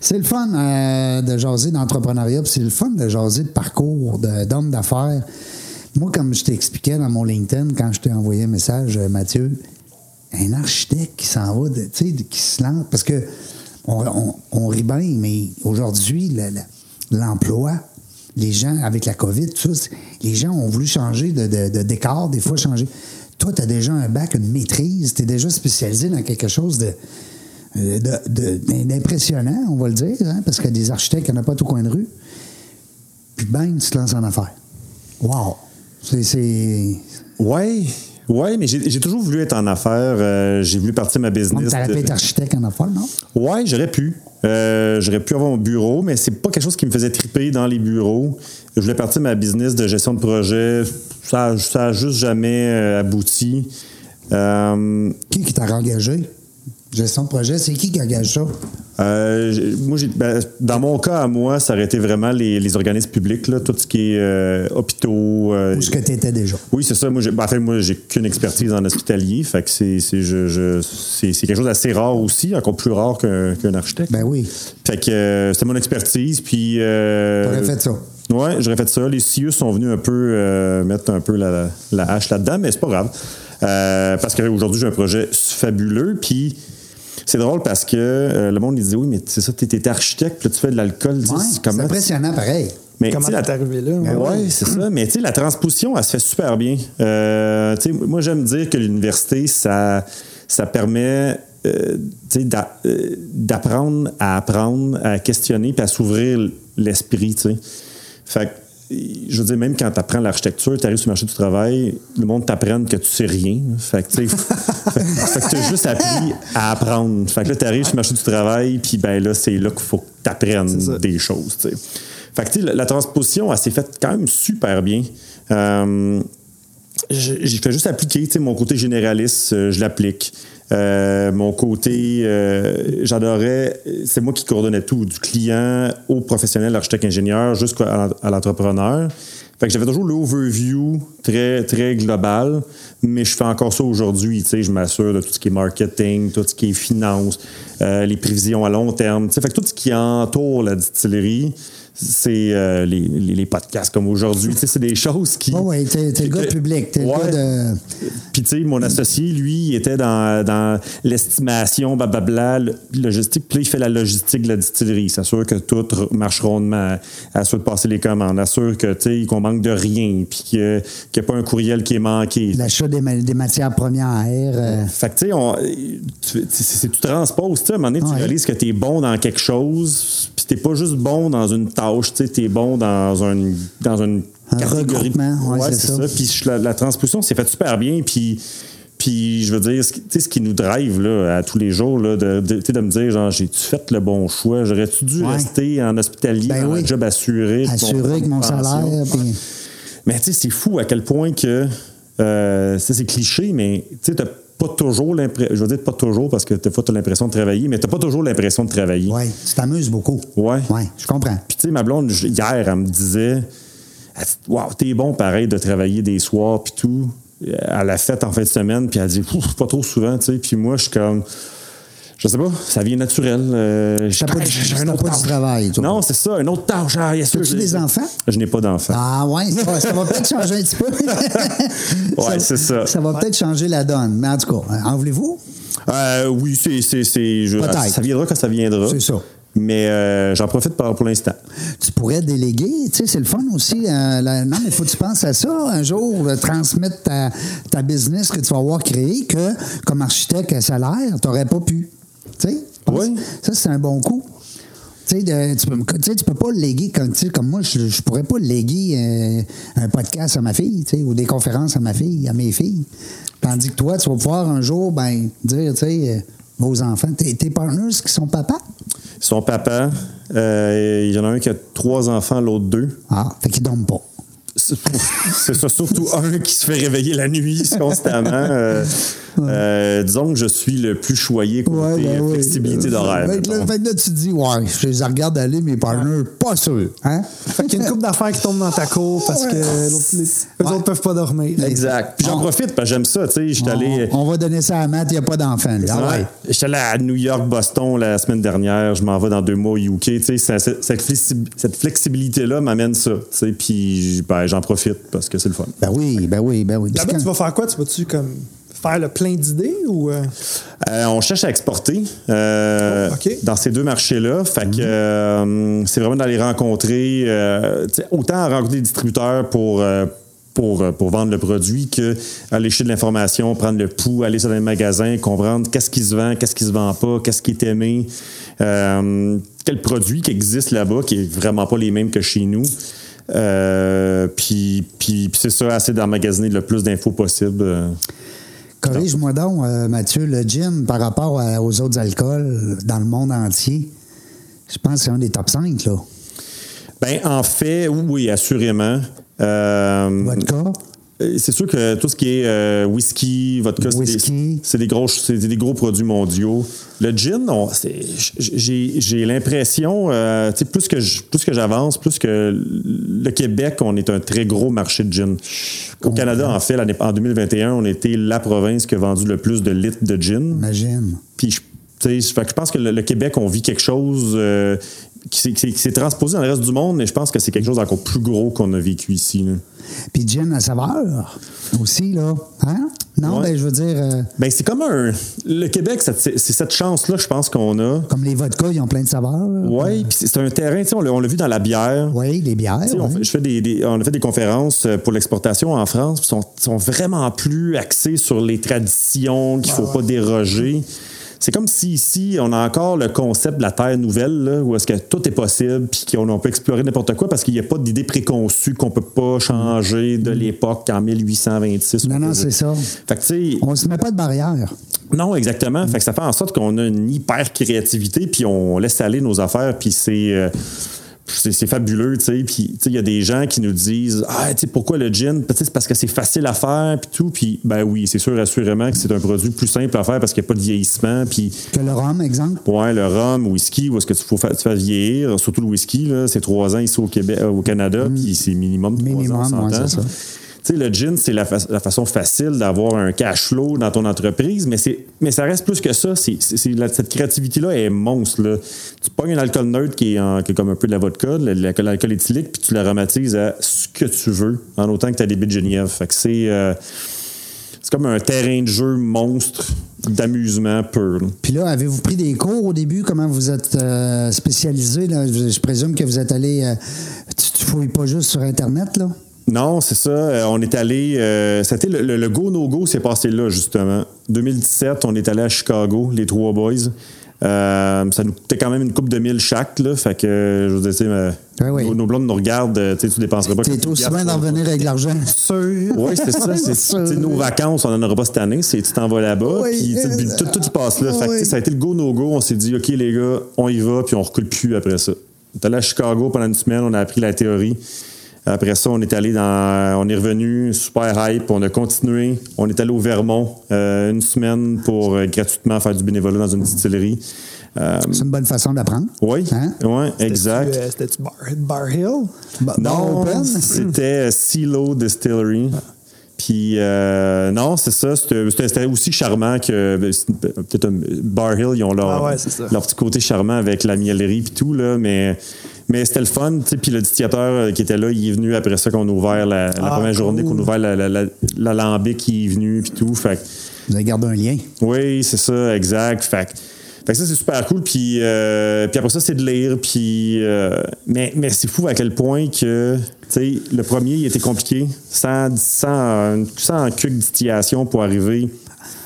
C'est le fun euh, de jaser d'entrepreneuriat, puis c'est le fun de jaser de parcours de- d'homme d'affaires. Moi, comme je t'expliquais dans mon LinkedIn, quand je t'ai envoyé un message, euh, Mathieu, un architecte qui s'en va, de- tu sais, de- qui se lance, parce que on, on- on rit bien, mais aujourd'hui, le- le- l'emploi, les gens, avec la COVID, tout ça, les gens ont voulu changer de, de- de décor, des fois changer. toi, tu as déjà un bac, une maîtrise, tu es déjà spécialisé dans quelque chose de, euh, de- d'impressionnant, on va le dire, hein, parce que des architectes, il n'y en a pas tout coin de rue. Puis bang, tu te lances en affaires. Wow! C'est. c'est... Ouais, mais j'ai toujours voulu être en affaires. euh, j'ai voulu partir ma business. t'aurais de- pu être architecte en affaires, non? Ouais, j'aurais pu. Euh, j'aurais pu avoir mon bureau, mais c'est pas quelque chose qui me faisait triper dans les bureaux. Je voulais partir ma business de gestion de projet. Ça, ça a juste jamais euh, abouti. Euh, Qui qui t'a engagé? Gestion de projet, c'est qui qui engage ça? euh, moi, j'ai- ben, dans mon cas, à moi, ça aurait été vraiment les, les organismes publics, là, tout ce qui est euh, hôpitaux. euh, Où est-ce que tu étais déjà? Oui, c'est ça. Moi, j'ai, ben, en fait, moi, j'ai qu'une expertise en hospitalier. Fait que c'est, c'est, je- je- c'est, c'est quelque chose d'assez rare aussi, encore plus rare qu'un, qu'un architecte. Ben oui. Fait que euh, c'était mon expertise. Puis. Euh, T'aurais fait ça. Ouais, j'aurais fait ça. Les CIUS sont venus un peu mettre un peu la, la hache là-dedans, mais c'est pas grave. Parce qu'aujourd'hui, j'ai un projet fabuleux. Puis. C'est drôle parce que euh, le monde il dit oui mais c'est ça t'es, t'es architecte puis là, tu fais de l'alcool tu Ouais, c'est impressionnant, pareil. mais Comment tu sais, t'es arrivé là? Ben Ouais, ouais. c'est ça. Mais tu sais, la transposition, elle se fait super bien. Euh, tu sais, moi, j'aime dire que l'université, ça, ça permet euh, tu d'apprendre à apprendre, à questionner, puis à s'ouvrir l'esprit. tu sais. Fait que, je veux dire, même quand tu apprends l'architecture, tu arrives sur le marché du travail, le monde t'apprenne que tu sais rien. Fait que tu [laughs] fait, que as juste appris à apprendre. Fait que là, tu arrives sur le marché du travail, puis ben là, c'est là qu'il faut que tu apprennes des choses. tu sais. Fait que la, la transposition, elle s'est faite quand même super bien. Euh, j'ai fait juste appliquer, tu sais, mon côté généraliste, euh, je l'applique. Euh, mon côté, euh, j'adorais, c'est moi qui coordonnais tout, du client au professionnel, l'architecte ingénieur, jusqu'à l'entrepreneur. Fait que j'avais toujours l'overview très, très global, mais je fais encore ça aujourd'hui. Tu sais, je m'assure de tout ce qui est marketing, tout ce qui est finance, euh, les prévisions à long terme. Fait que tout ce qui entoure la distillerie, c'est euh, les, les, les podcasts comme aujourd'hui. Tu sais, c'est des choses qui. Oh, oui, t'es, t'es le gars de public. T'es Ouais. le gars de. Puis, tu sais, mon associé, lui, il était dans, dans l'estimation, blablabla, logistique. Puis là, il fait la logistique de la distillerie. Il s'assure que tout marche rondement, assure de passer les commandes, assure que, tu sais, qu'on manque de rien, puis qu'il n'y a pas un courriel qui est manqué. L'achat des, ma- des matières premières. euh, Fait que, tu sais, on- tu, c'est- tu transposes, tu sais, à un moment donné, tu Ouais. réalises que tu es bon dans quelque chose, puis t'es pas juste bon dans une tâche, tu sais, t'es bon dans un, dans une Un catégorie. ouais, c'est ça. Puis la, la transposition s'est faite super bien, puis. Puis, je veux dire, ce qui, tu sais, ce qui nous drive là, à tous les jours, là, de, de, tu me dire, genre, j'ai-tu fait le bon choix? J'aurais-tu dû Ouais. rester en hospitalier, Ben dans oui. un job assuré? assurer avec mon salaire. puis- Mais tu sais, c'est fou à quel point que. Euh, ça, c'est cliché, mais tu sais, pas toujours l'impression. Je veux dire, pas toujours, parce que des fois, t'as l'impression de travailler, mais t'as pas toujours l'impression de travailler. Ouais, tu t'amuses beaucoup. Ouais. Ouais, je comprends. Puis, tu sais, ma blonde, hier, elle me disait Waouh, t'es bon pareil de travailler des soirs, puis tout. À la fête en fin de semaine, puis elle dit pas trop souvent, tu sais. Puis moi, je suis comme. Je sais pas, ça vient naturel. Euh, j'ai- pas, un autre tâche. travail, toi. Non, c'est ça, un autre tâche. Ah, yes, As-tu des enfants? Je n'ai pas d'enfants. Ah ouais, ça, ça va peut-être changer un petit peu. [laughs] Ouais, c'est ça. Ça va peut-être changer la donne. Mais en tout cas, en voulez-vous? Euh, oui, c'est, ça viendra quand ça viendra. C'est ça. Mais euh, j'en profite pour, pour l'instant. Tu pourrais déléguer, tu sais, c'est le fun aussi. euh, la- non, mais il faut que tu penses à ça un jour, euh, transmettre ta, ta business que tu vas avoir créée, que comme architecte à salaire, tu n'aurais pas pu. Oui. Ça, c'est un bon coup. Tu de- tu peux, tu peux pas léguer comme, comme moi, je, je pourrais pas léguer euh, un podcast à ma fille, tu sais, ou des conférences à ma fille, à mes filles. Tandis que toi, tu vas pouvoir un jour, ben, dire, tu sais, euh, vos enfants, tes, tes partners qui sont papa? Son papa, euh, il y en a un qui a trois enfants, l'autre deux. Ah, fait qu'ils dorment pas. C'est ça, surtout un qui se fait réveiller la nuit constamment. Euh, euh, disons que je suis le plus choyé côté ben flexibilité d'horaire. Fait que, là, mettons. fait là, tu te dis, ouais, je les regarde aller, mes partners, pas sûr. Hein? Fait qu'il y a une couple d'affaires qui tombent dans ta cour parce que les, eux autres peuvent pas dormir. Exact. Puis j'en profite parce que j'aime ça. Tu sais, j'étais allé. On, va donner ça à Matt, il n'y a pas d'enfant. J'étais allé à New York, Boston la semaine dernière. Je m'en vais dans deux mois au UK. Tu sais, cette flexibilité-là m'amène ça. Tu sais, puis ben, j'en profite parce que c'est le fun. Ben oui, ben oui, ben oui. Là-bas, quand- tu vas faire quoi? Tu vas-tu comme faire le plein d'idées ou. euh, Euh, on cherche à exporter euh, Oh, dans ces deux marchés-là. Fait que euh, c'est vraiment d'aller rencontrer, euh, autant rencontrer des distributeurs pour, euh, pour, pour vendre le produit que aller chercher de l'information, prendre le pouls, aller sur les magasins, comprendre qu'est-ce qui se vend, qu'est-ce qui se vend pas, qu'est-ce qui est aimé, euh, quel produit qui existe là-bas qui est vraiment pas les mêmes que chez nous. Euh, puis, puis, puis c'est ça, assez d'emmagasiner le plus d'infos possible. euh. Corrige-moi donc, euh, Mathieu, le gin par rapport à- aux autres alcools dans le monde entier, je pense que c'est un des top 5, là. Ben, en fait, oui, assurément. Euh, Vodka, C'est sûr que tout ce qui est euh, whisky, vodka, c'est des- gros, des gros produits mondiaux. Le gin, j'ai l'impression, euh, plus que je- plus que j'avance, plus que le Québec, on est un très gros marché de gin. Au Canada, en fait, en 2021, on était la province qui a vendu le plus de litres de gin. imagine. Puis fait que je pense que le, le Québec, on vit quelque chose euh, qui s'est- qui s'est qui s'est transposé dans le reste du monde, mais je pense que c'est quelque chose d'encore plus gros qu'on a vécu ici. là. Puis gin à saveur aussi, là. Hein? Non, Ouais. ben, je veux dire, euh, Ben, c'est comme un. Le Québec, c'est cette chance-là, je pense qu'on a. comme les vodkas, ils ont plein de saveurs. Oui, puis c'est un terrain, tu sais, on l'a vu dans la bière. Oui, les bières. On, fait, je fais des, des- on a fait des conférences euh, pour l'exportation en France, puis sont, sont vraiment plus axés sur les traditions, qu'il faut pas déroger. C'est comme si ici, on a encore le concept de la terre nouvelle, là, où est-ce que tout est possible, puis qu'on on peut explorer n'importe quoi parce qu'il n'y a pas d'idée préconçue qu'on peut pas changer de l'époque en 1826. Non, non, c'est ça. Fait que, On se met pas de barrière. non, exactement. Fait que ça fait en sorte qu'on a une hyper créativité, puis on laisse aller nos affaires, puis c'est. euh, c'est c'est fabuleux, tu sais. Puis, tu sais, il y a des gens qui nous disent Ah, tu sais, pourquoi le gin Peut-être c'est parce que c'est facile à faire, puis tout. Puis, ben oui, c'est sûr, assurément que c'est un produit plus simple à faire parce qu'il n'y a pas de vieillissement. Puis, Que le rhum, exemple? ouais, le rhum, whisky, où est-ce que tu faut faire, tu fais vieillir Surtout le whisky, là, c'est trois ans ici au Québec, euh, au Canada, puis c'est minimum trois Mm. Minimum, ans, ouais, ça. Sais, le gin, c'est la, fa- la façon facile d'avoir un cash flow dans ton entreprise, mais, mais ça reste plus que ça. Cette créativité-là est monstre. Tu pognes un alcool neutre qui est, comme un peu de la vodka, l'alcool, éthylique, puis tu l'aromatises à ce que tu veux, en autant que tu as des bits de Genièvre. Fait que c'est, euh, c'est comme un terrain de jeu monstre d'amusement pur. Puis là, avez-vous pris des cours au début? Comment vous êtes euh, spécialisé? Je présume que vous êtes allé. euh, tu, tu fouilles pas juste sur Internet, là? Non, c'est ça. Euh, on est allé. euh, c'était le, le- le go no go s'est passé là justement. 2017, on est allé à Chicago, les trois boys. Euh, ça nous coûtait quand même une coupe de mille chaque là. Fait que je vous dis, ouais. nos, nos blondes nous regardent. tu dépenserais pas. T'es aussi bien d'en revenir avec l'argent. Oui, c'est ça. C'est, [laughs] Sûr. nos vacances, on n'en aura pas cette année. C'est tu t'en vas là-bas. Oui. Puis tout, tout y passe là. Fait que, ça a été le go no go. On s'est dit, ok les gars, on y va, puis on recule plus après ça. On est allé à Chicago pendant une semaine. On a appris la théorie. Après ça, on est allé dans, on est revenu super hype. On a continué. On est allé au Vermont euh, une semaine pour euh, gratuitement faire du bénévolat dans une distillerie. Euh, C'est une bonne façon d'apprendre. oui, Hein? ouais, exact. C'était-tu, euh, C'était-tu Bar, Bar Hill? Bar Non, [laughs] c'était Silo Distillery. Puis, euh, non, c'est ça. C'était aussi charmant que. ben, Peut-être un- Bar Hill, ils ont leur, Ah ouais, leur petit côté charmant avec la miellerie et tout, là. Mais, mais c'était le fun, tu sais. Puis le distillateur euh, qui était là, il est venu après ça qu'on a ouvert la, la Ah, première journée, qu'on a ouvert la- la- la- l'alambic, il est venu, puis tout. Fait Vous avez gardé un lien. oui, c'est ça, exact. Fait, que- fait que ça, c'est super cool. Puis, euh, puis après ça, c'est de lire. Puis, euh, mais mais c'est fou à quel point que, tu sais, le premier, il était compliqué. Sans, sans, sans distillation pour arriver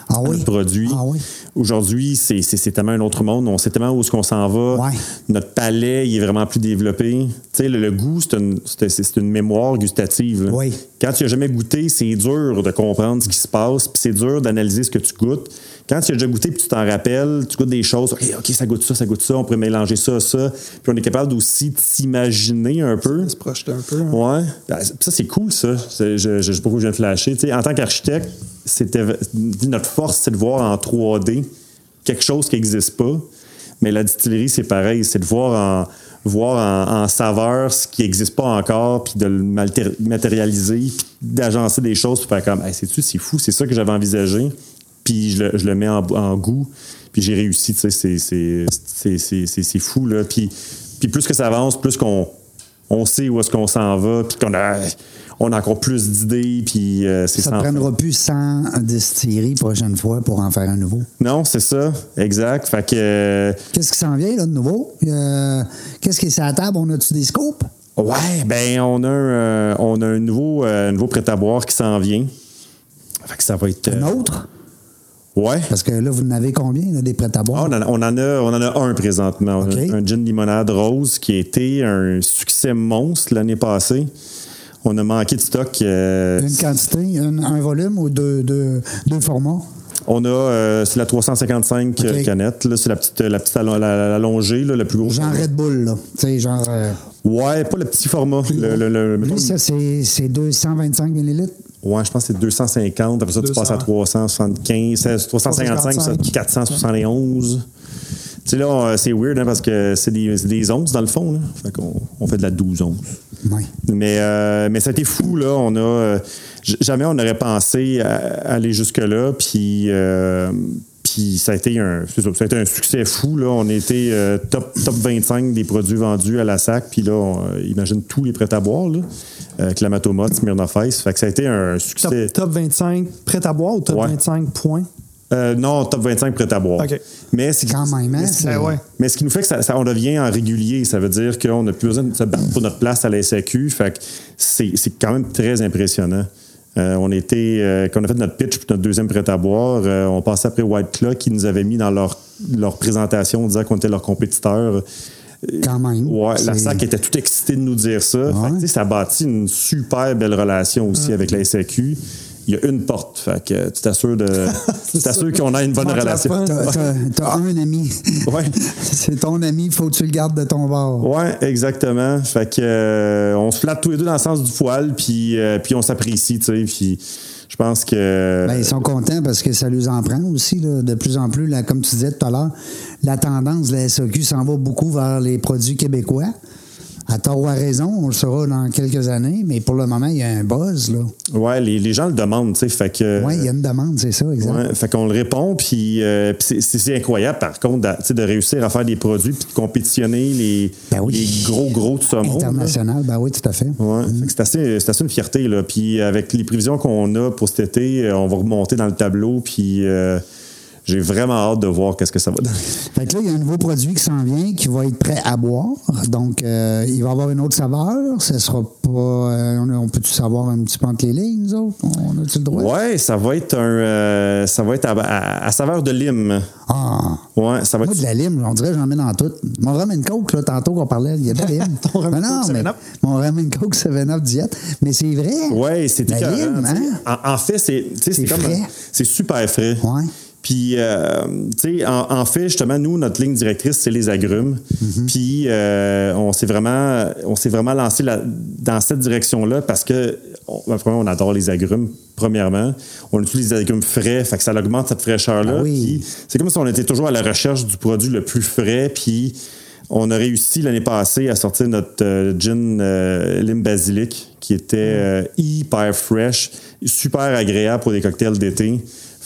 Ah à oui? notre produit. Ah oui? Aujourd'hui, c'est, c'est, c'est tellement un autre monde. On sait tellement où est-ce qu'on s'en va. Ouais. Notre palais, il est vraiment plus développé. Tu sais, le, le goût, c'est une, c'est, une mémoire gustative. Quand tu n'as jamais goûté, c'est dur de comprendre ce qui se passe, puis c'est dur d'analyser ce que tu goûtes. Quand tu as déjà goûté, puis tu t'en rappelles, tu goûtes des choses, OK, OK, ça goûte ça, ça goûte ça, on pourrait mélanger ça, ça. Puis on est capable aussi de s'imaginer un peu. Se projeter un peu. hein. Ouais. Ben, ça, c'est cool, ça. Je, je, je sais pas pourquoi je viens de flasher. Tu sais, en tant qu'architecte, c'était notre force, c'est de voir en 3D quelque chose qui n'existe pas. Mais la distillerie, c'est pareil. C'est de voir en, voir en, en saveur ce qui n'existe pas encore, puis de le matérialiser, puis d'agencer des choses, puis faire comme, hey, sais-tu, c'est fou, c'est ça que j'avais envisagé. Puis je le, je le mets en, en goût, puis j'ai réussi. Tu sais, c'est- fou, là. Puis, puis plus que ça avance, plus qu'on on sait où est-ce qu'on s'en va, puis qu'on a, on a encore plus d'idées, puis euh, c'est Ça ne prendra plus 100 distilleries prochaine fois pour en faire un nouveau? Non, c'est ça, exact. Fait que, euh, Qu'est-ce qui s'en vient, là, de nouveau? Euh, Qu'est-ce qui est sur la table? On a-tu des scopes? Ouais, ben on a un, euh, on a un nouveau, nouveau prêt-à-boire qui s'en vient. Fait que ça va être. Un autre? Ouais. Parce que là, vous en avez combien, là, des prêts à Ah, boire? on, en a, on, en a, on en a un présentement. Un gin limonade rose qui a été un succès monstre l'année passée. On a manqué de stock. euh, Une quantité, un volume ou deux, deux, deux formats? on a, euh, c'est la 355 OK. canette. là. C'est la petite, la petite allongée, là, la plus grosse. Genre Red Bull, là. Tu sais, genre. euh, Ouais, pas le petit format. Le, le- le- mettons- lui, ça, c'est c'est 225 millilitres. Ouais, je pense que c'est 250. Après ça, tu 200. passes à 375. c'est 355, ça, 355. 471. Tu sais, là, euh, c'est weird hein, parce que c'est des, onces dans le fond. Là. Fait qu'on on fait de la 12 onces. Oui. Mais, euh, mais ça a été fou, là. On a, euh, jamais on aurait pensé à, à aller jusque-là. Puis, euh, puis ça, a été un, ça, ça a été un succès fou, là. On a été euh, top, top 25 des produits vendus à la SAC. Puis là, on, euh, imagine tous les prêts à boire, là. Euh, Smirnoff Ice. Fait que ça a été un succès. top 25 prêt à boire ou top Ouais. 25 points? Euh, non, top 25 prêt à boire. Mais c'est Quand même, hein? mais c'est- Ben ouais. mais ce qui nous fait que ça, ça- on devient en régulier, ça veut dire qu'on n'a plus besoin de se battre pour notre place à la SAQ. Fait que c'est c'est quand même très impressionnant. Euh, on était, euh, quand on a fait notre pitch pour notre deuxième prêt à boire, euh, on passait après White Claw qui nous avait mis dans leur, leur présentation, disant qu'on était leur compétiteur. Quand même. Ouais, la SAC était tout excitée de nous dire ça. Fait que, ça bâtit une super belle relation aussi avec la SAQ. Il y a une porte. Fait que tu t'assures de. [laughs] tu t'assures qu'on a une bonne relation. T'as un ami. [laughs] Ouais. c'est ton ami, il faut que tu le gardes de ton bord. Ouais, exactement. Fait que euh, on se flatte tous les deux dans le sens du poil, puis euh, puis on s'apprécie, tu sais. Puis je pense que Ben, ils sont contents parce que ça les en prend aussi, là, de plus en plus. Là, comme tu disais tout à l'heure, la tendance de la SAQ s'en va beaucoup vers les produits québécois. À tort ou à raison, on le saura dans quelques années, mais pour le moment, il y a un buzz. Là. ouais, les, les gens le demandent, tu sais. Fait que Oui, il y a une demande, c'est ça, exact. Ouais, fait qu'on le répond, puis euh, c'est- incroyable, par contre, de réussir à faire des produits puis de compétitionner les, Ben oui. les gros, gros de ce monde. là. International, ben oui, tout à fait. Ouais, fait que c'est assez, c'est assez une fierté. Là. Puis avec les prévisions qu'on a pour cet été, euh, on va remonter dans le tableau, puis euh, j'ai vraiment hâte de voir qu'est-ce que ça va donner. Fait que là, il y a un nouveau produit qui s'en vient qui va être prêt à boire. Donc, euh, il va avoir une autre saveur. Ce sera pas. euh, on, peut-tu savoir un petit peu entre les lignes, nous autres? On a-tu le droit? Ouais, ça va être un, euh, ça va être à, à- à saveur de lime. Ah! Ouais, ça va Moi, être. de la lime, on dirait que j'en mets dans tout. Mon rum and coke, là, tantôt qu'on parlait, il y a de la lime. [laughs] Ton non, coke, mais 7-Up. mon rum and coke 7-Up diète. Mais c'est vrai. Ouais, c'est La lime, hein? En, en fait, c'est, c'est super frais. Ouais. Puis, euh, tu sais, en, en fait, justement, nous, notre ligne directrice, c'est les agrumes. Mm-hmm. Puis, euh, on s'est vraiment, on s'est vraiment lancé dans cette direction-là parce que, on, ben, on adore les agrumes. Premièrement, on utilise des agrumes frais, fait que ça augmente cette fraîcheur-là. Ah oui. C'est comme si on était toujours à la recherche du produit le plus frais. Puis, on a réussi l'année passée à sortir notre euh, gin lime basilic qui était euh, hyper fresh, super agréable pour des cocktails d'été.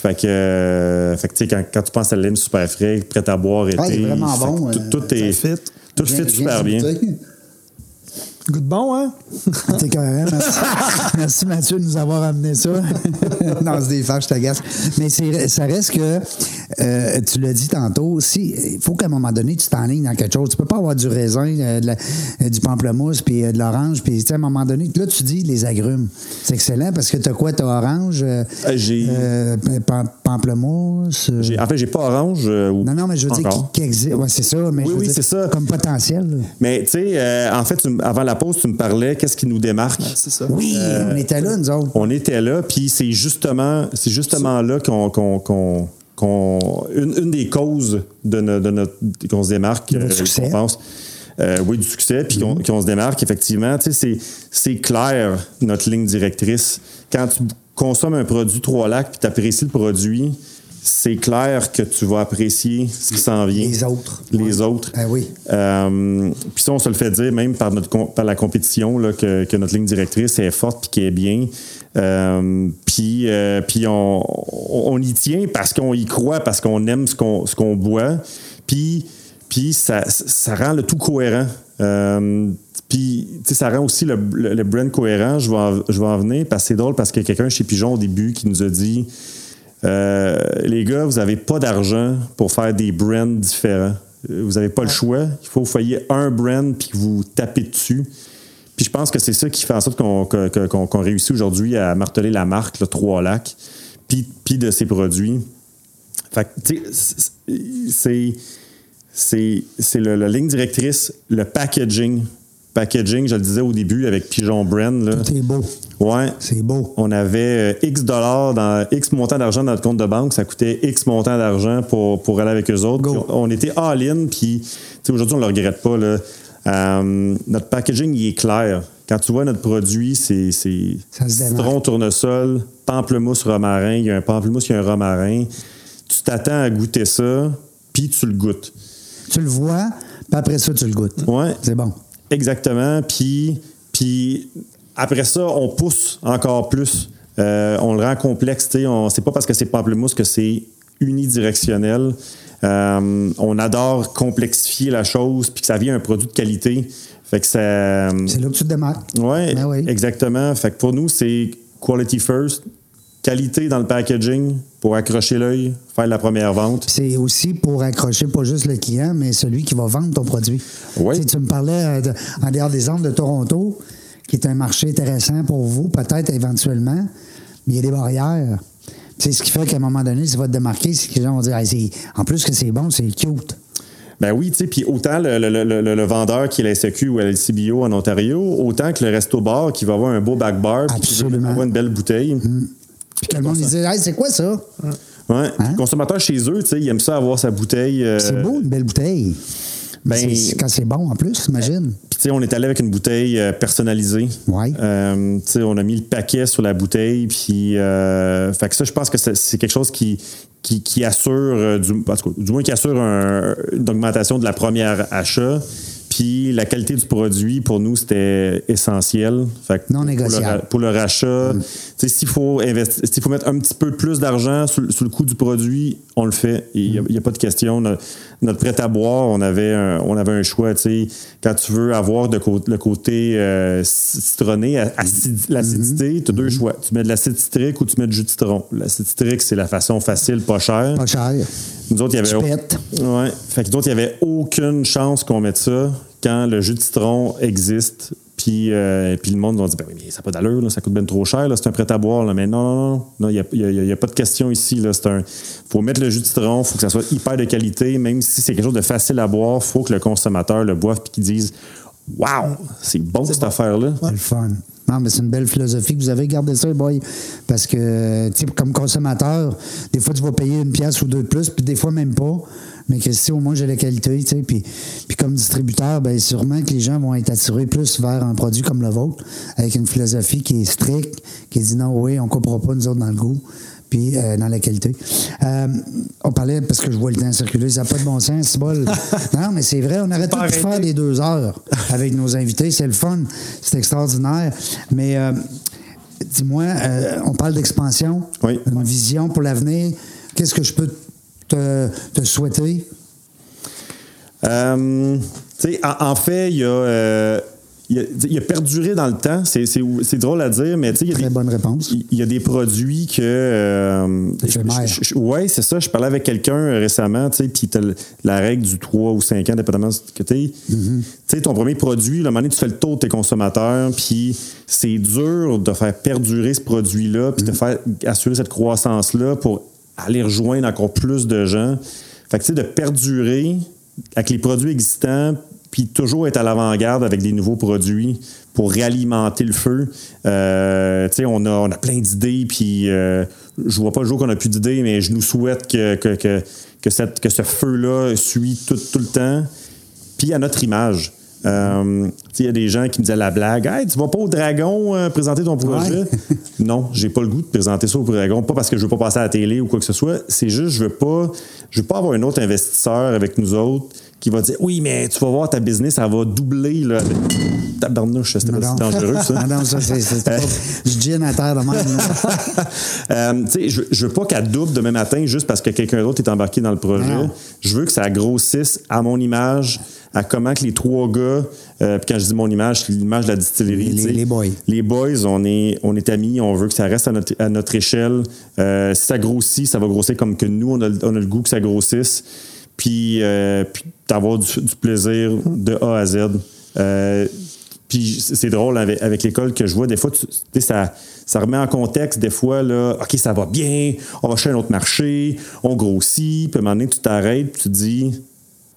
Fait que, euh, fait que, tu sais, quand, quand tu penses à la lime super frais, prêt à boire été, Ouais, vraiment bon, tout, euh, tout est fit. tout fit super bien. Goûte bon, hein? [laughs] T'es correct. Merci. Merci, Mathieu de nous avoir amené ça. [laughs] non, c'est des fâches, je t'agace. Mais c'est- ça reste que, euh, tu l'as dit tantôt, si, il faut qu'à un moment donné, tu t'enlignes dans quelque chose. Tu peux pas avoir du raisin, euh, de la- euh, du pamplemousse, puis euh, de l'orange, puis tu sais, à un moment donné, là, tu dis les agrumes. C'est excellent parce que tu as quoi? Tu as orange, euh, Euh, j'ai- euh, pamplemousse. euh, J'ai- En fait, j'ai pas orange. euh, ou- non, non, mais je veux dire encore. qui, qui existe. Ouais, c'est ça. Mais Oui, je veux oui, dire, c'est ça. Comme potentiel. là. Mais tu sais, euh, en fait, tu avant la pause, tu me parlais, qu'est-ce qui nous démarque? C'est ça. Oui, on était là, nous autres. On était là, puis c'est justement, c'est justement là qu'on, qu'on- qu'on- qu'on- une, une des causes de, no- de notre, qu'on se démarque, De euh, succès. pense. Euh, oui, du succès, puis qu'on, qu'on se démarque, effectivement. Tu sais, c'est, c'est clair, notre ligne directrice. Quand tu consommes un produit Trois Lacs, puis tu apprécies le produit, c'est clair que tu vas apprécier ce qui s'en vient. Les autres. Les autres. Ah oui. Euh, puis ça, on se le fait dire même par, notre, par la compétition là, que, que notre ligne directrice est forte puis qu'elle est bien. Euh, puis euh, puis on, on, y tient parce qu'on y croit, parce qu'on aime ce qu'on ce qu'on boit. Puis, puis ça, ça rend le tout cohérent. Euh, puis, ça rend aussi le, le, le brand cohérent. Je vais, en, je vais en venir parce que c'est drôle parce qu'il y a quelqu'un chez Pigeon au début qui nous a dit les gars, vous n'avez pas d'argent pour faire des brands différents. Vous n'avez pas le choix. Il faut que vous un brand puis que vous tapez dessus. Puis je pense que c'est ça qui fait en sorte qu'on réussit aujourd'hui à marteler la marque, le Trois Lacs, puis, puis de ses produits. Fait que, tu sais, c'est- c'est c'est le- la ligne directrice, le packaging. Packaging, je le disais au début avec Pigeon Brand. Là. C'est beau. Ouais. C'est beau. On avait euh, X dollars dans X montant d'argent dans notre compte de banque. Ça coûtait X montant d'argent pour, pour aller avec eux autres. On, on était all-in. Puis tu sais, aujourd'hui, on ne le regrette pas. Là. Euh, notre packaging, il est clair. Quand tu vois notre produit, c'est citron, tournesol, pamplemousse, romarin. Il y a un pamplemousse, il y a un romarin. Tu t'attends à goûter ça, puis tu le goûtes. Tu le vois, puis après ça, tu le goûtes. Ouais. C'est bon. Exactement. Puis, puis après ça, on pousse encore plus. Euh, on le rend complexe. C'est pas parce que c'est pamplemousse que c'est unidirectionnel. Euh, on adore complexifier la chose puis que ça vient un produit de qualité. Fait que ça. C'est là que tu te démarques. Ouais, Ben oui. exactement. Fait que pour nous, c'est quality first, qualité dans le packaging pour accrocher l'œil, faire la première vente. C'est aussi pour accrocher pas juste le client, mais celui qui va vendre ton produit. Oui. Tu sais, Tu me parlais euh, de- en dehors des Andes de Toronto, qui est un marché intéressant pour vous, peut-être éventuellement, mais il y a des barrières. C'est ce qui fait qu'à un moment donné, ça va te démarquer, c'est que les gens vont dire Hey, en plus que c'est bon, c'est cute. Ben oui, tu sais, puis autant le, le- le- le- vendeur qui est la SQ ou la LCBO en Ontario, autant que le resto-bar qui va avoir un beau back bar, puis qui Absolument. avoir une belle bouteille. Puis que le monde dit Hey, c'est quoi ça? Ouais. Le consommateur chez eux, tu sais, il aime ça avoir sa bouteille. euh, Hein? C'est beau, une belle bouteille. Ben- quand c'est bon en plus, imagine. Puis, on est allé avec une bouteille euh, personnalisée. Ouais. Euh, on a mis le paquet sur la bouteille. Puis, euh, fait que ça, je pense que c'est quelque chose qui, qui, qui assure, du, en tout cas, du moins qui assure un- une augmentation de la première achat. Puis, la qualité du produit, pour nous, c'était essentiel. Fait que Non pour le négociable. Pour le rachat, tu sais, s'il faut, investi- s'il faut mettre un petit peu plus d'argent sur, sur le coût du produit, on le fait. Il n'y a, pas de question. Notre, prêt à boire, on avait un, on avait un choix. Quand tu veux avoir de le côté euh, citronné, acidi- l'acidité, tu as deux choix. Tu mets de l'acide citrique ou tu mets du jus de citron. L'acide citrique, c'est la façon facile, pas chère. Pas cher. Nous autres, il y avait. Ouais. Fait que nous autres, il n'y avait aucune chance qu'on mette ça quand le jus de citron existe. Puis, euh, puis le monde va dire ben oui, mais ça n'a pas d'allure, là, ça coûte bien trop cher, là, c'est un prêt à boire. Là. Mais non, non, il n'y a, pas de question ici. Il faut mettre le jus de citron, il faut que ça soit hyper de qualité. Même si c'est quelque chose de facile à boire, il faut que le consommateur le boive et qu'il dise Waouh, c'est bon cette affaire-là. C'est le fun. Non, mais c'est une belle philosophie que vous avez. Gardez ça, boy. Parce que, tu sais, comme consommateur, des fois, tu vas payer une pièce ou deux de plus, puis des fois, même pas. Mais que si au moins j'ai la qualité, tu sais, puis, puis comme distributeur, ben sûrement que les gens vont être attirés plus vers un produit comme le vôtre, avec une philosophie qui est stricte, qui dit non, oui, on ne coupera pas nous autres dans le goût, puis euh, dans la qualité. Euh, on parlait, parce que je vois le temps circuler, ça n'a pas de bon sens, c'est bol. [laughs] Non, mais c'est vrai, on aurait tout pu faire des deux heures avec nos invités, c'est le fun, c'est extraordinaire. Mais euh, dis-moi, euh, on parle d'expansion, Oui. une vision pour l'avenir. Qu'est-ce que je peux te, te souhaiter? Euh, tu sais, en, en fait, il y a. euh, il a, il y a perduré dans le temps, c'est, drôle à dire, mais tu sais, il y a Très des, bonne réponse. il il y a des produits que. Euh, oui, c'est ça. Je parlais avec quelqu'un euh, récemment, tu sais, puis le- la règle du 3 ou 5 ans, dépendamment de ce que t'es. Tu sais, ton premier produit, un moment donné, tu fais le tour de tes consommateurs, puis c'est dur de faire perdurer ce produit-là, puis de faire assurer cette croissance-là pour aller rejoindre encore plus de gens. Fait que, tu sais, de perdurer avec les produits existants, puis toujours être à l'avant-garde avec des nouveaux produits pour réalimenter le feu. Euh, on a, on a plein d'idées, puis euh, je vois pas le jour qu'on a plus d'idées, mais je nous souhaite que, que, que, que ce feu-là suit tout, tout le temps, puis à notre image. Euh, il y a des gens qui me disaient la blague Hey, tu vas pas au Dragon euh, présenter ton projet? Ouais. [laughs] Non, j'ai pas le goût de présenter ça au Dragon. Pas parce que je veux pas passer à la télé ou quoi que ce soit. C'est juste, je veux pas, je veux pas avoir un autre investisseur avec nous autres qui va dire Oui, mais tu vas voir, ta business, ça va doubler. Là. Tabarnouche, c'était pas si dangereux, ça. [laughs] Non, ça, c'est c'est pas du gin à terre de même. [laughs] Euh, tu sais, je, je veux pas qu'elle double demain matin juste parce que quelqu'un d'autre est embarqué dans le projet. Je veux que ça grossisse à mon image, à comment que les trois gars, euh, puis quand je dis mon image, c'est l'image de la distillerie. Les- boys. Les boys, on est, on est amis, on veut que ça reste à notre, à notre échelle. Euh, si ça grossit, ça va grossir comme que nous, on a, le- on a le goût que ça grossisse. Puis, euh, puis d'avoir du, du plaisir de A à Z. Euh, puis c'est drôle avec, avec l'école que je vois, des fois, tu, ça, ça remet en contexte, des fois, là, OK, ça va bien, on va chercher un autre marché, on grossit, puis à un moment donné, tu t'arrêtes, puis tu te dis,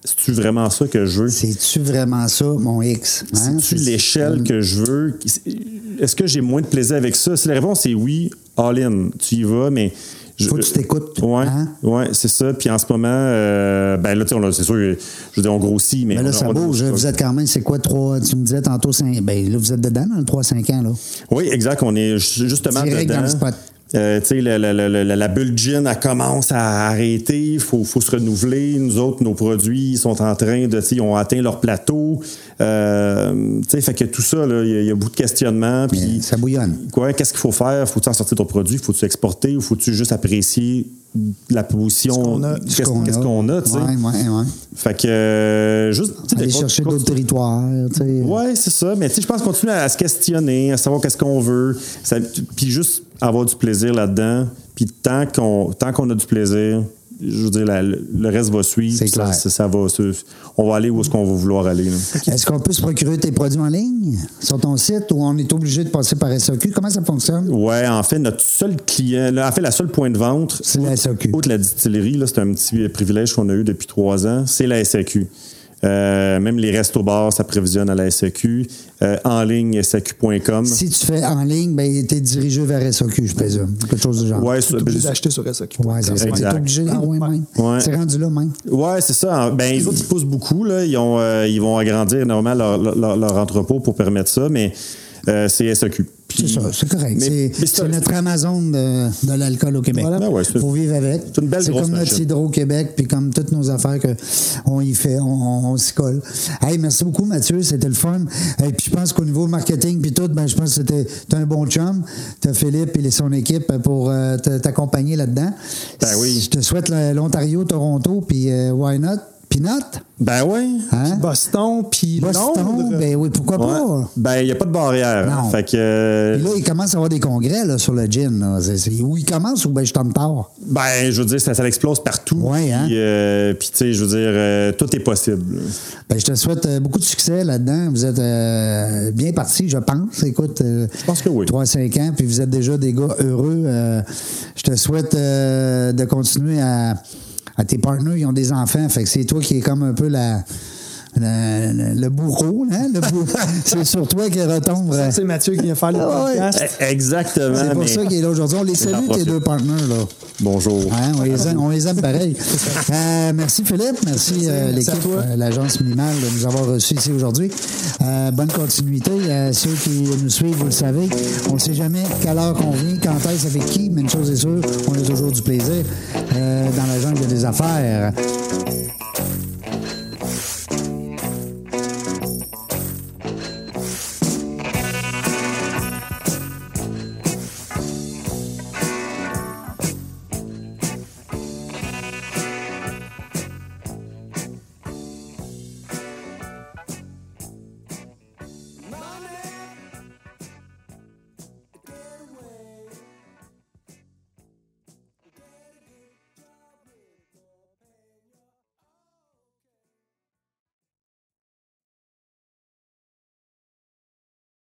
c'est-tu vraiment ça que je veux? C'est-tu vraiment ça, mon X? Hein? C'est-tu C'est- l'échelle que je veux? Est-ce que j'ai moins de plaisir avec ça? Si la réponse est oui, all in, tu y vas, mais. Je- Faut que tu t'écoutes, Ouais, hein? ouais, c'est ça. Puis en ce moment, euh, ben là, tu sais, on a- c'est sûr, je veux dire, on grossit, mais. Mais là, on- ça on- bouge. Vous êtes quand même, c'est quoi, trois, tu me disais tantôt, cinq, ben là, vous êtes dedans dans le 3-5 ans, là? Oui, exact. On est ju- justement Direct dedans. dans le spot. Euh, la, la, la, la, la bulle gin, elle commence à arrêter. Il faut, faut se renouveler. Nous autres, nos produits ils sont en train de. Ils ont atteint leur plateau. Euh, fait que tout ça, il y, a- il y a beaucoup de questionnements. Puis, Ça bouillonne. quoi, qu'est-ce qu'il faut faire? Faut-tu en sortir ton produit? Faut-tu exporter ou faut-tu juste apprécier la position? Ce qu'on a. Qu'est-ce qu'est-ce qu'on a, tu sais? Ouais, ouais, ouais. Fait que, euh, juste. Aller chercher d'autres territoires, tu sais. Ouais, c'est ça. Mais tu sais, je pense continuer à, se questionner, à savoir qu'est-ce qu'on veut. Puis juste avoir du plaisir là-dedans. Puis tant qu'on tant qu'on a du plaisir, je veux dire, la- le reste va suivre. C'est puis ça, clair. ça, ça va, ça- on va aller où est-ce qu'on va vouloir aller. Est-ce qu'on peut se procurer tes produits en ligne sur ton site ou on est obligé de passer par SAQ? Comment ça fonctionne? Ouais, en fait, notre seul client, là, en fait, la seule point de vente, C'est la SAQ. outre la distillerie, c'est un petit privilège qu'on a eu depuis trois ans, c'est la SAQ. Euh, même les restos-bars s'approvisionnent à la SAQ. Euh, en ligne, SAQ.com. Si tu fais en ligne, ben, tu es dirigé vers SAQ, je présume. Quelque chose du genre. Ouais, Tu es obligé d'acheter sur SAQ. Ouais, c'est ça. Exact. T'es obligé. Ah, ouais, même. Ouais. C'est rendu là, même. Ouais, c'est ça. Ben, les autres, ils poussent beaucoup. Là. Ils, ont, euh, ils vont agrandir énormément leur, leur, leur entrepôt pour permettre ça, mais euh, c'est SAQ. C'est ça, c'est correct. C'est- notre Amazon de, de l'alcool au Québec. Voilà. Ben ouais, faut vivre avec. c'est une belle C'est grosse comme notre machine. hydro au Québec, puis comme toutes nos affaires que on y fait, on, on- on s'y colle. Hey, merci beaucoup Mathieu, c'était le fun. Et puis je pense qu'au niveau marketing puis tout, ben je pense que c'était un bon chum, t'as Philippe et son équipe pour euh, t'accompagner là-dedans. Ben oui. Je te souhaite l'Ontario, Toronto, puis euh, why not? Peanut? Ben oui. Hein? Boston, puis Boston, Londres. ben oui, pourquoi Ouais. pas? Ben, il n'y a pas de barrière. Non. Fait que. euh, Puis là, il commence à avoir des congrès là, sur le gin. Là. C'est, c'est- où il commence ou ben je tombe tard? Ben, je veux dire, ça, ça explose partout. Ouais, hein? Puis, euh, puis, tu sais, je veux dire, euh, tout est possible. Ben, je te souhaite beaucoup de succès là-dedans. Vous êtes euh, bien parti, je pense. Écoute, euh, Je pense que oui. 3-5 ans, puis vous êtes déjà des gars heureux. Euh, je te souhaite euh, de continuer à, à tes partenaires, ils ont des enfants, fait que c'est toi qui es comme un peu la, le bourreau, hein? Le bourreau. [laughs] c'est sur toi qui retombe. euh, C'est Mathieu qui vient faire le Ah podcast. Eh, Exactement. C'est pour mais- ça qu'il est là aujourd'hui. On les salue, tes deux partenaires, là. Bonjour. Hein, on, les aime, on les aime pareil. [laughs] Euh, merci Philippe, merci, euh, l'équipe, euh, l'agence minimale de nous avoir reçus ici aujourd'hui. Euh, bonne continuité. Ceux qui nous suivent, vous le savez, on ne sait jamais quelle heure qu'on vient, quand est-ce, avec qui, mais une chose est sûre, on a toujours du plaisir euh, dans la jungle des affaires.